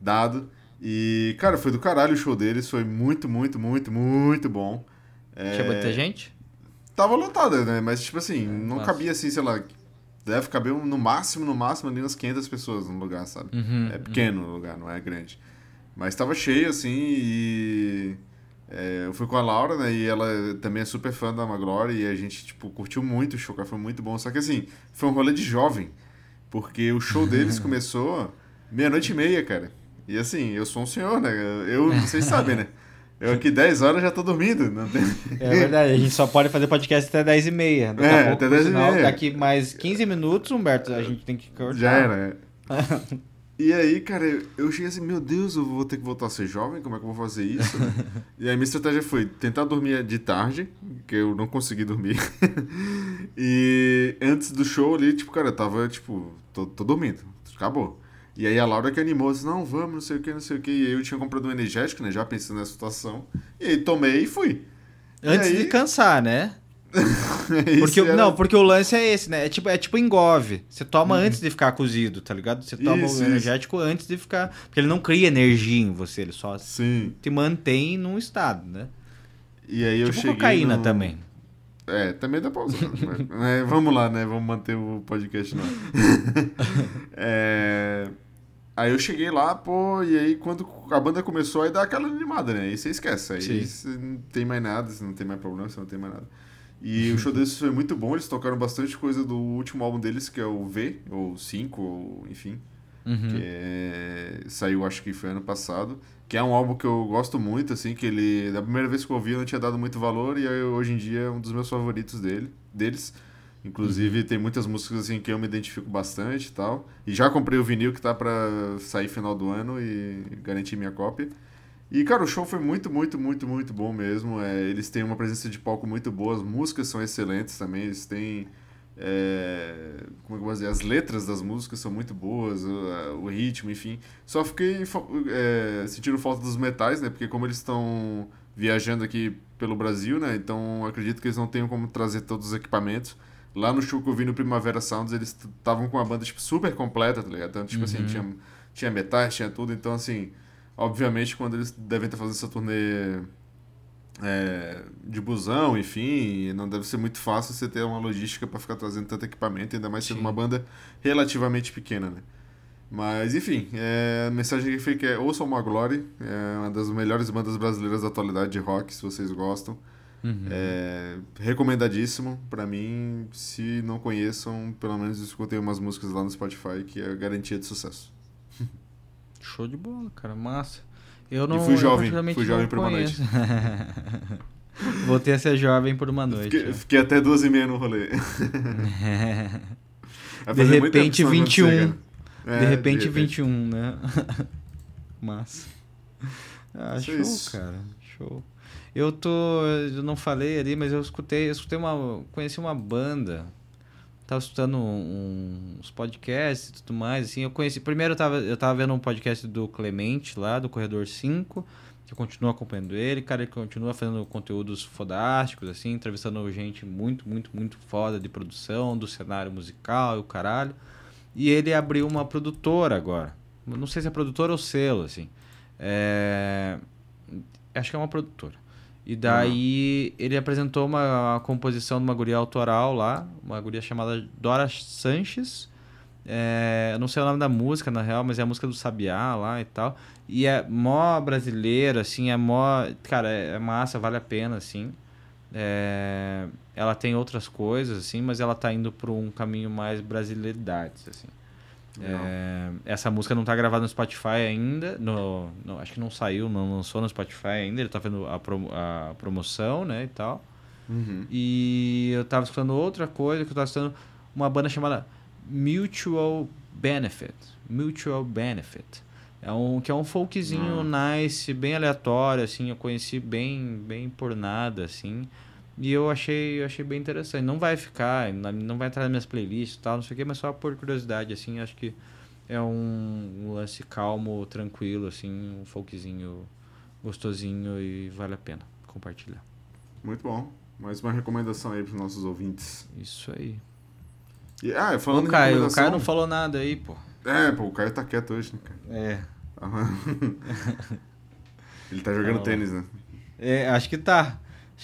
dado. E, cara, foi do caralho o show deles. Foi muito, muito, muito, muito bom. É, Tinha muita gente? Tava lotada, né? Mas, tipo assim, não massa. cabia assim, sei lá. Deve caber no máximo, no máximo ali umas 500 pessoas no lugar, sabe? Uhum, É pequeno o lugar, não é grande. Mas tava cheio, assim, e. é, eu fui com a Laura, né? E ela também é super fã da Maglory e a gente, tipo, curtiu muito o show, cara, foi muito bom. Só que, assim, foi um rolê de jovem. Porque o show deles começou meia-noite e meia, cara. E, assim, eu sou um senhor, né? Eu, vocês sabem, né? Eu aqui 10 horas já tô dormindo. Não tem... É verdade, a gente só pode fazer podcast até 10h30. Daqui É, pouco, até por 10 e meia. Daqui mais 15 minutos, Humberto, a gente tem que cortar. Já era. E aí, cara, eu- cheguei assim, meu Deus, eu vou ter que voltar a ser jovem, como é que eu vou fazer isso? e aí minha estratégia foi tentar dormir de tarde, que eu não consegui dormir. e antes do show ali, tipo, cara, eu tava, tipo, tô, tô dormindo, acabou. E aí a Laura que animou, disse, não, vamos, não sei o que, não sei o que. E aí eu tinha comprado um energético, né? Já pensando nessa situação. E aí tomei e fui. Antes aí... de cansar, né? Porque, era... Não, porque o lance é esse, né? É tipo, é tipo engove. Você toma uhum. antes de ficar cozido, tá ligado? Você toma isso, o energético isso. antes de ficar. Porque ele não cria energia em você, ele só Sim. te mantém num estado, né? E aí eu tipo cheguei. cocaína no... também. É, também dá pra usar. né? Vamos lá, né? Vamos manter o podcast lá. é... Aí eu cheguei lá, pô, e aí quando a banda começou, aí dá aquela animada, né? Aí você esquece. Aí você não tem mais nada, você não tem mais problema, você não tem mais nada. E o show deles foi muito bom, eles tocaram bastante coisa do último álbum deles, que é o V, ou 5, ou enfim. Uhum. Que é... saiu, acho que foi ano passado. Que é um álbum que eu gosto muito, assim, que ele. Da primeira vez que eu ouvi eu não tinha dado muito valor, e aí, hoje em dia é um dos meus favoritos dele, deles. Inclusive, uhum. tem muitas músicas assim que eu me identifico bastante e tal. E já comprei o vinil que tá para sair final do ano e garanti minha cópia. E, cara, o show foi muito, muito, muito, muito bom mesmo. É, eles têm uma presença de palco muito boa, as músicas são excelentes também. Eles têm. É, como é que eu vou dizer? As letras das músicas são muito boas, o, o ritmo, enfim. Só fiquei é, sentindo falta dos metais, né? Porque, como eles estão viajando aqui pelo Brasil, né? Então, acredito que eles não tenham como trazer todos os equipamentos. Lá no show que eu vi no Primavera Sounds, eles estavam com uma banda tipo, super completa, tá ligado? Então, tipo assim, uhum. assim, tinha, tinha metais, tinha tudo. Então, assim Obviamente, quando eles devem estar fazendo essa turnê é, de busão, enfim, não deve ser muito fácil você ter uma logística para ficar trazendo tanto equipamento, ainda mais sendo uma banda relativamente pequena, né? Mas, enfim, é, a mensagem que fica é ouçam uma Glory, é uma das melhores bandas brasileiras da atualidade de rock, se vocês gostam. Uhum. É, recomendadíssimo para mim. Se não conheçam, pelo menos escutem umas músicas lá no Spotify, que é garantia de sucesso. Show de bola, cara. Massa. Eu não. E fui jovem, fui jovem por uma noite. Voltei a ser jovem por uma noite. Fiquei, fiquei até duas e meia no rolê. de repente 21. É, de repente de 21, né? Massa. Ah, show, isso. cara. Show. Eu tô. Eu não falei ali, mas eu escutei, eu escutei uma. Conheci uma banda tava escutando um, uns podcasts e tudo mais, assim, eu conheci, primeiro eu tava, eu tava vendo um podcast do Clemente lá, do Corredor 5, que eu continuo acompanhando ele, cara, ele continua fazendo conteúdos fodásticos, assim, entrevistando gente muito, muito, muito foda de produção, do cenário musical e o caralho, e ele abriu uma produtora agora, não sei se é produtora ou selo, assim, é... acho que é uma produtora, e daí uhum. ele apresentou uma, uma, composição de uma guria autoral lá, uma guria chamada Dora Sanches. É, eu não sei o nome da música, na real, mas é a música do Sabiá lá e tal. E é mó brasileira, assim, é mó. Cara, é, é massa, vale a pena, assim. É, ela tem outras coisas, assim, mas ela tá indo por um caminho mais brasileiridades, assim. É, essa música não tá gravada no Spotify ainda. No, no, acho que não saiu, não lançou no Spotify ainda. Ele tá vendo a, pro, a promoção, né? E tal. Uhum. E eu tava escutando outra coisa, que eu tava escutando uma banda chamada Mutual Benefit. Mutual Benefit. É um, que é um folkzinho uhum. nice, bem aleatório, assim. Eu conheci bem, bem por nada, assim. E eu achei, eu achei bem interessante. Não vai ficar, não vai entrar nas minhas playlists e tal, não sei o quê, mas só por curiosidade, assim, acho que é um, um lance calmo, tranquilo, assim, um folkzinho gostosinho e vale a pena compartilhar. Muito bom. Mais uma recomendação aí para os nossos ouvintes. Isso aí. E, ah, falando o Caio, o Caio não falou nada aí, pô. É, pô, o Caio tá quieto hoje, né, cara? É. Ele tá jogando tênis, né? É, acho que tá.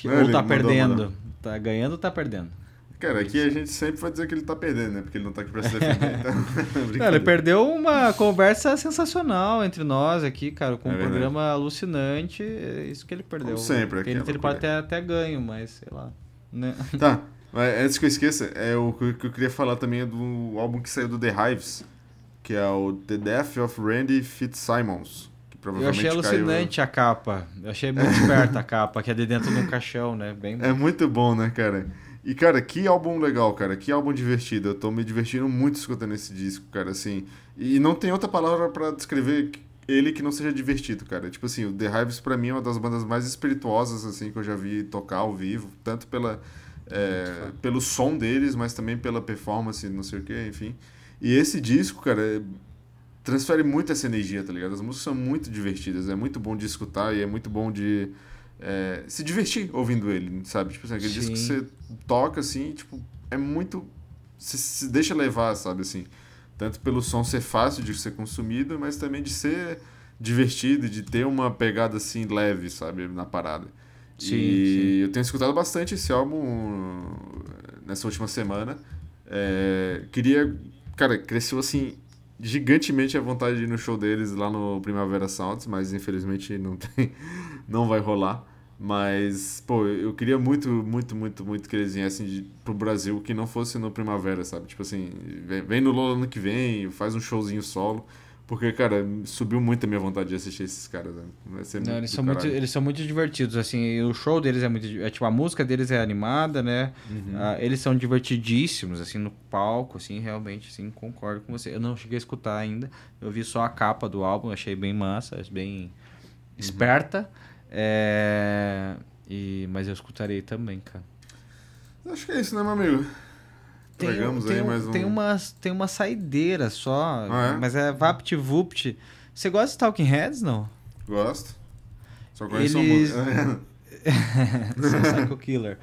Ou tá perdendo. Tá ganhando ou tá perdendo? Cara, aqui a gente sempre vai dizer que ele tá perdendo, né? Porque ele não tá aqui pra se defender. Então... ele perdeu uma conversa sensacional entre nós aqui, cara, com é um verdade. programa alucinante. É isso que ele perdeu. Como sempre. Aqui ele, ele pode ter até ganho, mas sei lá. Né? Tá, mas antes que eu esqueça, é o que eu queria falar também é do álbum que saiu do The Hives, que é o The Death of Randy Fitzsimons eu achei alucinante caiu... a capa. Eu achei muito esperta a capa, que é de dentro de um caixão, né? Bem É muito bom, né, cara? E, cara, que álbum legal, cara. Que álbum divertido. Eu tô me divertindo muito escutando esse disco, cara, assim. E não tem outra palavra para descrever ele que não seja divertido, cara. Tipo assim, o The Hives pra mim é uma das bandas mais espirituosas, assim, que eu já vi tocar ao vivo. Tanto pela, é, pelo som deles, mas também pela performance, não sei o que, enfim. E esse disco, cara, transfere muito essa energia, tá ligado? As músicas são muito divertidas, é muito bom de escutar e é muito bom de é, se divertir ouvindo ele, sabe? Tipo assim, aquele disco que você toca assim, tipo, é muito. Você se deixa levar, sabe? Assim, tanto pelo som ser fácil de ser consumido, mas também de ser divertido, de ter uma pegada assim leve, sabe? Na parada. Sim, e sim. eu tenho escutado bastante esse álbum nessa última semana. É, queria. Cara, cresceu assim gigantemente a vontade de ir no show deles lá no Primavera Sounds, mas infelizmente não tem, não vai rolar. Mas, pô, eu queria muito, muito, muito, muito que eles viessem de, pro Brasil que não fosse no Primavera, sabe? Tipo assim, vem, vem no Lola ano que vem, faz um showzinho solo. Porque, cara, subiu muito a minha vontade de assistir esses caras, né? Não, eles, são muito, eles são muito divertidos, assim, o show deles é muito... É, tipo, a música deles é animada, né? Uhum. Ah, eles são divertidíssimos, assim, no palco, assim, realmente, assim, concordo com você. Eu não cheguei a escutar ainda, eu vi só a capa do álbum, achei bem massa, bem uhum. esperta, é... e... mas eu escutarei também, cara. Acho que é isso, né, meu amigo? Tem, tem, aí mais um... tem, umas, tem uma saideira só, ah, é? mas é VaptVupt. Você gosta de Talking Heads, não? Gosto. Só conheço Eles... uma Psycho Killer.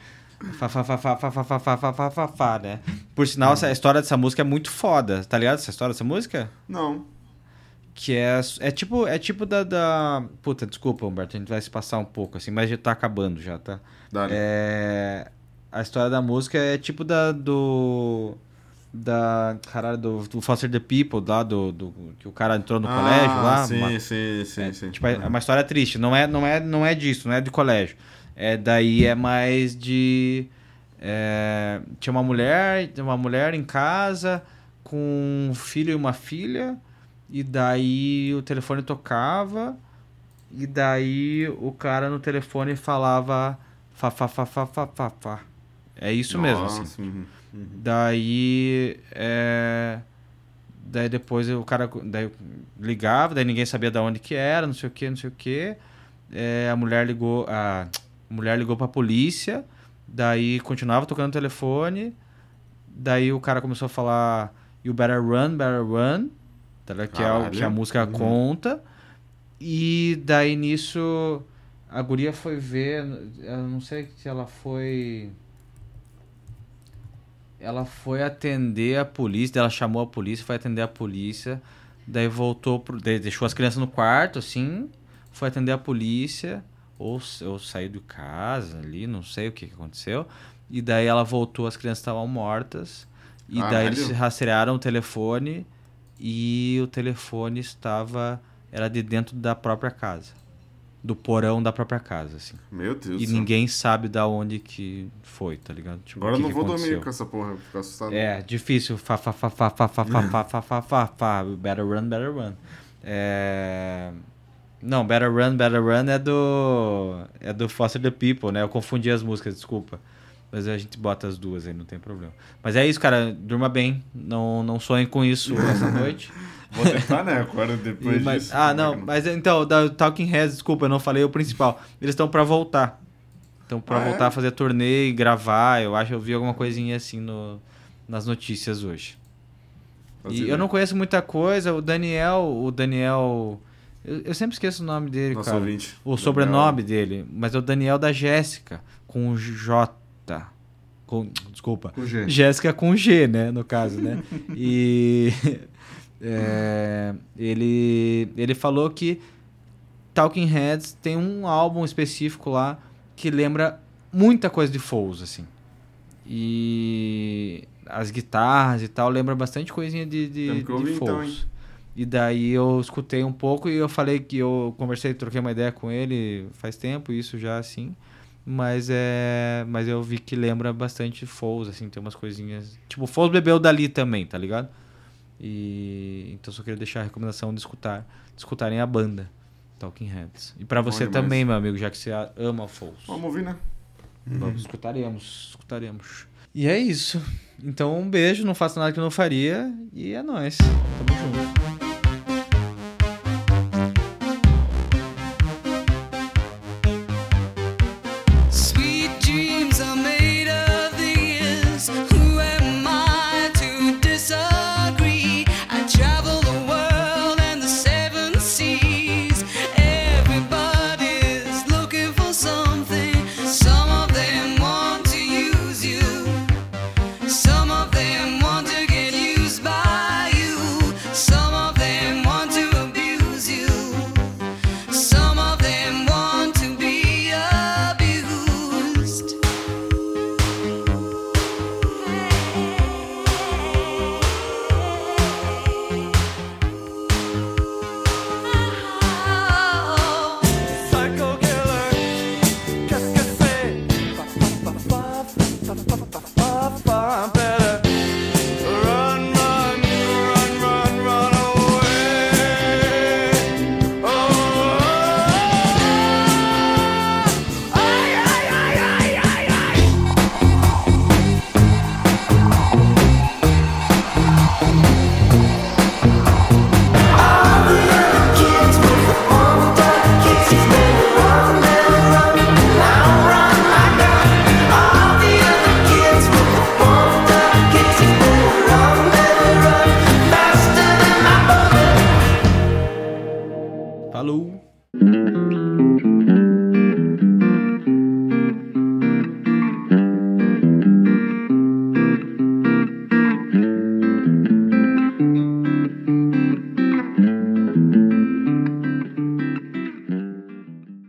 Fá, fá, fá, fá, fá, fá, fá, fá, fá, fá, fá, né? Por sinal, essa, a história dessa música é muito foda. Tá ligado essa história dessa música? Não. Que é, é tipo é tipo da, da... Puta, desculpa, Humberto, a gente vai se passar um pouco assim, mas já tá acabando já, tá? Dale. É a história da música é tipo da do da caralho do, do Foster the People lá do, do que o cara entrou no ah, colégio lá sim uma, sim sim é, sim. tipo é uma história triste não é não é não é disso não é de colégio. É daí é mais de é, tinha uma mulher uma mulher em casa com um filho e uma filha e daí o telefone tocava e daí o cara no telefone falava fa fa fa fa fa fa, fa. É isso Nossa, mesmo, assim. Uhum, uhum. Daí. É... Daí depois o cara daí ligava, daí ninguém sabia de onde que era, não sei o que, não sei o que. É, a mulher ligou. A, a mulher ligou pra polícia, daí continuava tocando o telefone. Daí o cara começou a falar You better run, better run. Tá, que, é o, que a música uhum. conta. E daí nisso a guria foi ver. Eu não sei se ela foi ela foi atender a polícia, ela chamou a polícia, foi atender a polícia, daí voltou, pro, deixou as crianças no quarto, assim, foi atender a polícia, ou, ou saiu de casa ali, não sei o que, que aconteceu, e daí ela voltou, as crianças estavam mortas, e daí eles rastrearam o telefone, e o telefone estava, era de dentro da própria casa do porão da própria casa, assim. Meu Deus. E ninguém sabe da onde que foi, tá ligado? Tipo, Agora eu não vou dormir com essa porra, vou ficar assustado. É, difícil. Fa, fa, fa, fa, fa, fa, fa, fa, fa, fa, fa, fa. Better run, better run. É... Não, Better Run, Better Run é do. É do Foster the People, né? Eu confundi as músicas, desculpa. Mas a gente bota as duas aí, não tem problema. Mas é isso, cara. Durma bem. Não, não sonhe com isso essa noite. Vou tentar, né? Agora depois e, mas, disso. Ah, não, mas então, da Talking Heads, desculpa, eu não falei o principal. Eles estão para voltar. Estão para ah, voltar é? a fazer turnê e gravar. Eu acho que eu vi alguma coisinha assim no, nas notícias hoje. e eu não conheço muita coisa. O Daniel, o Daniel. Eu, eu sempre esqueço o nome dele, Nosso cara. Ouvinte. O sobrenome dele. Mas é o Daniel da Jéssica, com J. Com, desculpa. Com G. Jéssica com G, né? No caso, né? e é, ele, ele falou que Talking Heads tem um álbum específico lá que lembra muita coisa de Foles, assim. E as guitarras e tal lembra bastante coisinha de, de, de ouvir, Foles. Então, e daí eu escutei um pouco e eu falei que eu conversei, troquei uma ideia com ele faz tempo, isso já assim. Mas é. Mas eu vi que lembra bastante Foles, assim, tem umas coisinhas. Tipo, Foles bebeu dali também, tá ligado? E então só queria deixar a recomendação de escutar, de escutarem a banda Talking Heads. E para você também, meu amigo, já que você ama Foles. Vamos ouvir, né? Vamos, uhum. escutaremos, escutaremos. E é isso. Então um beijo, não faço nada que eu não faria e é nóis. Tamo junto.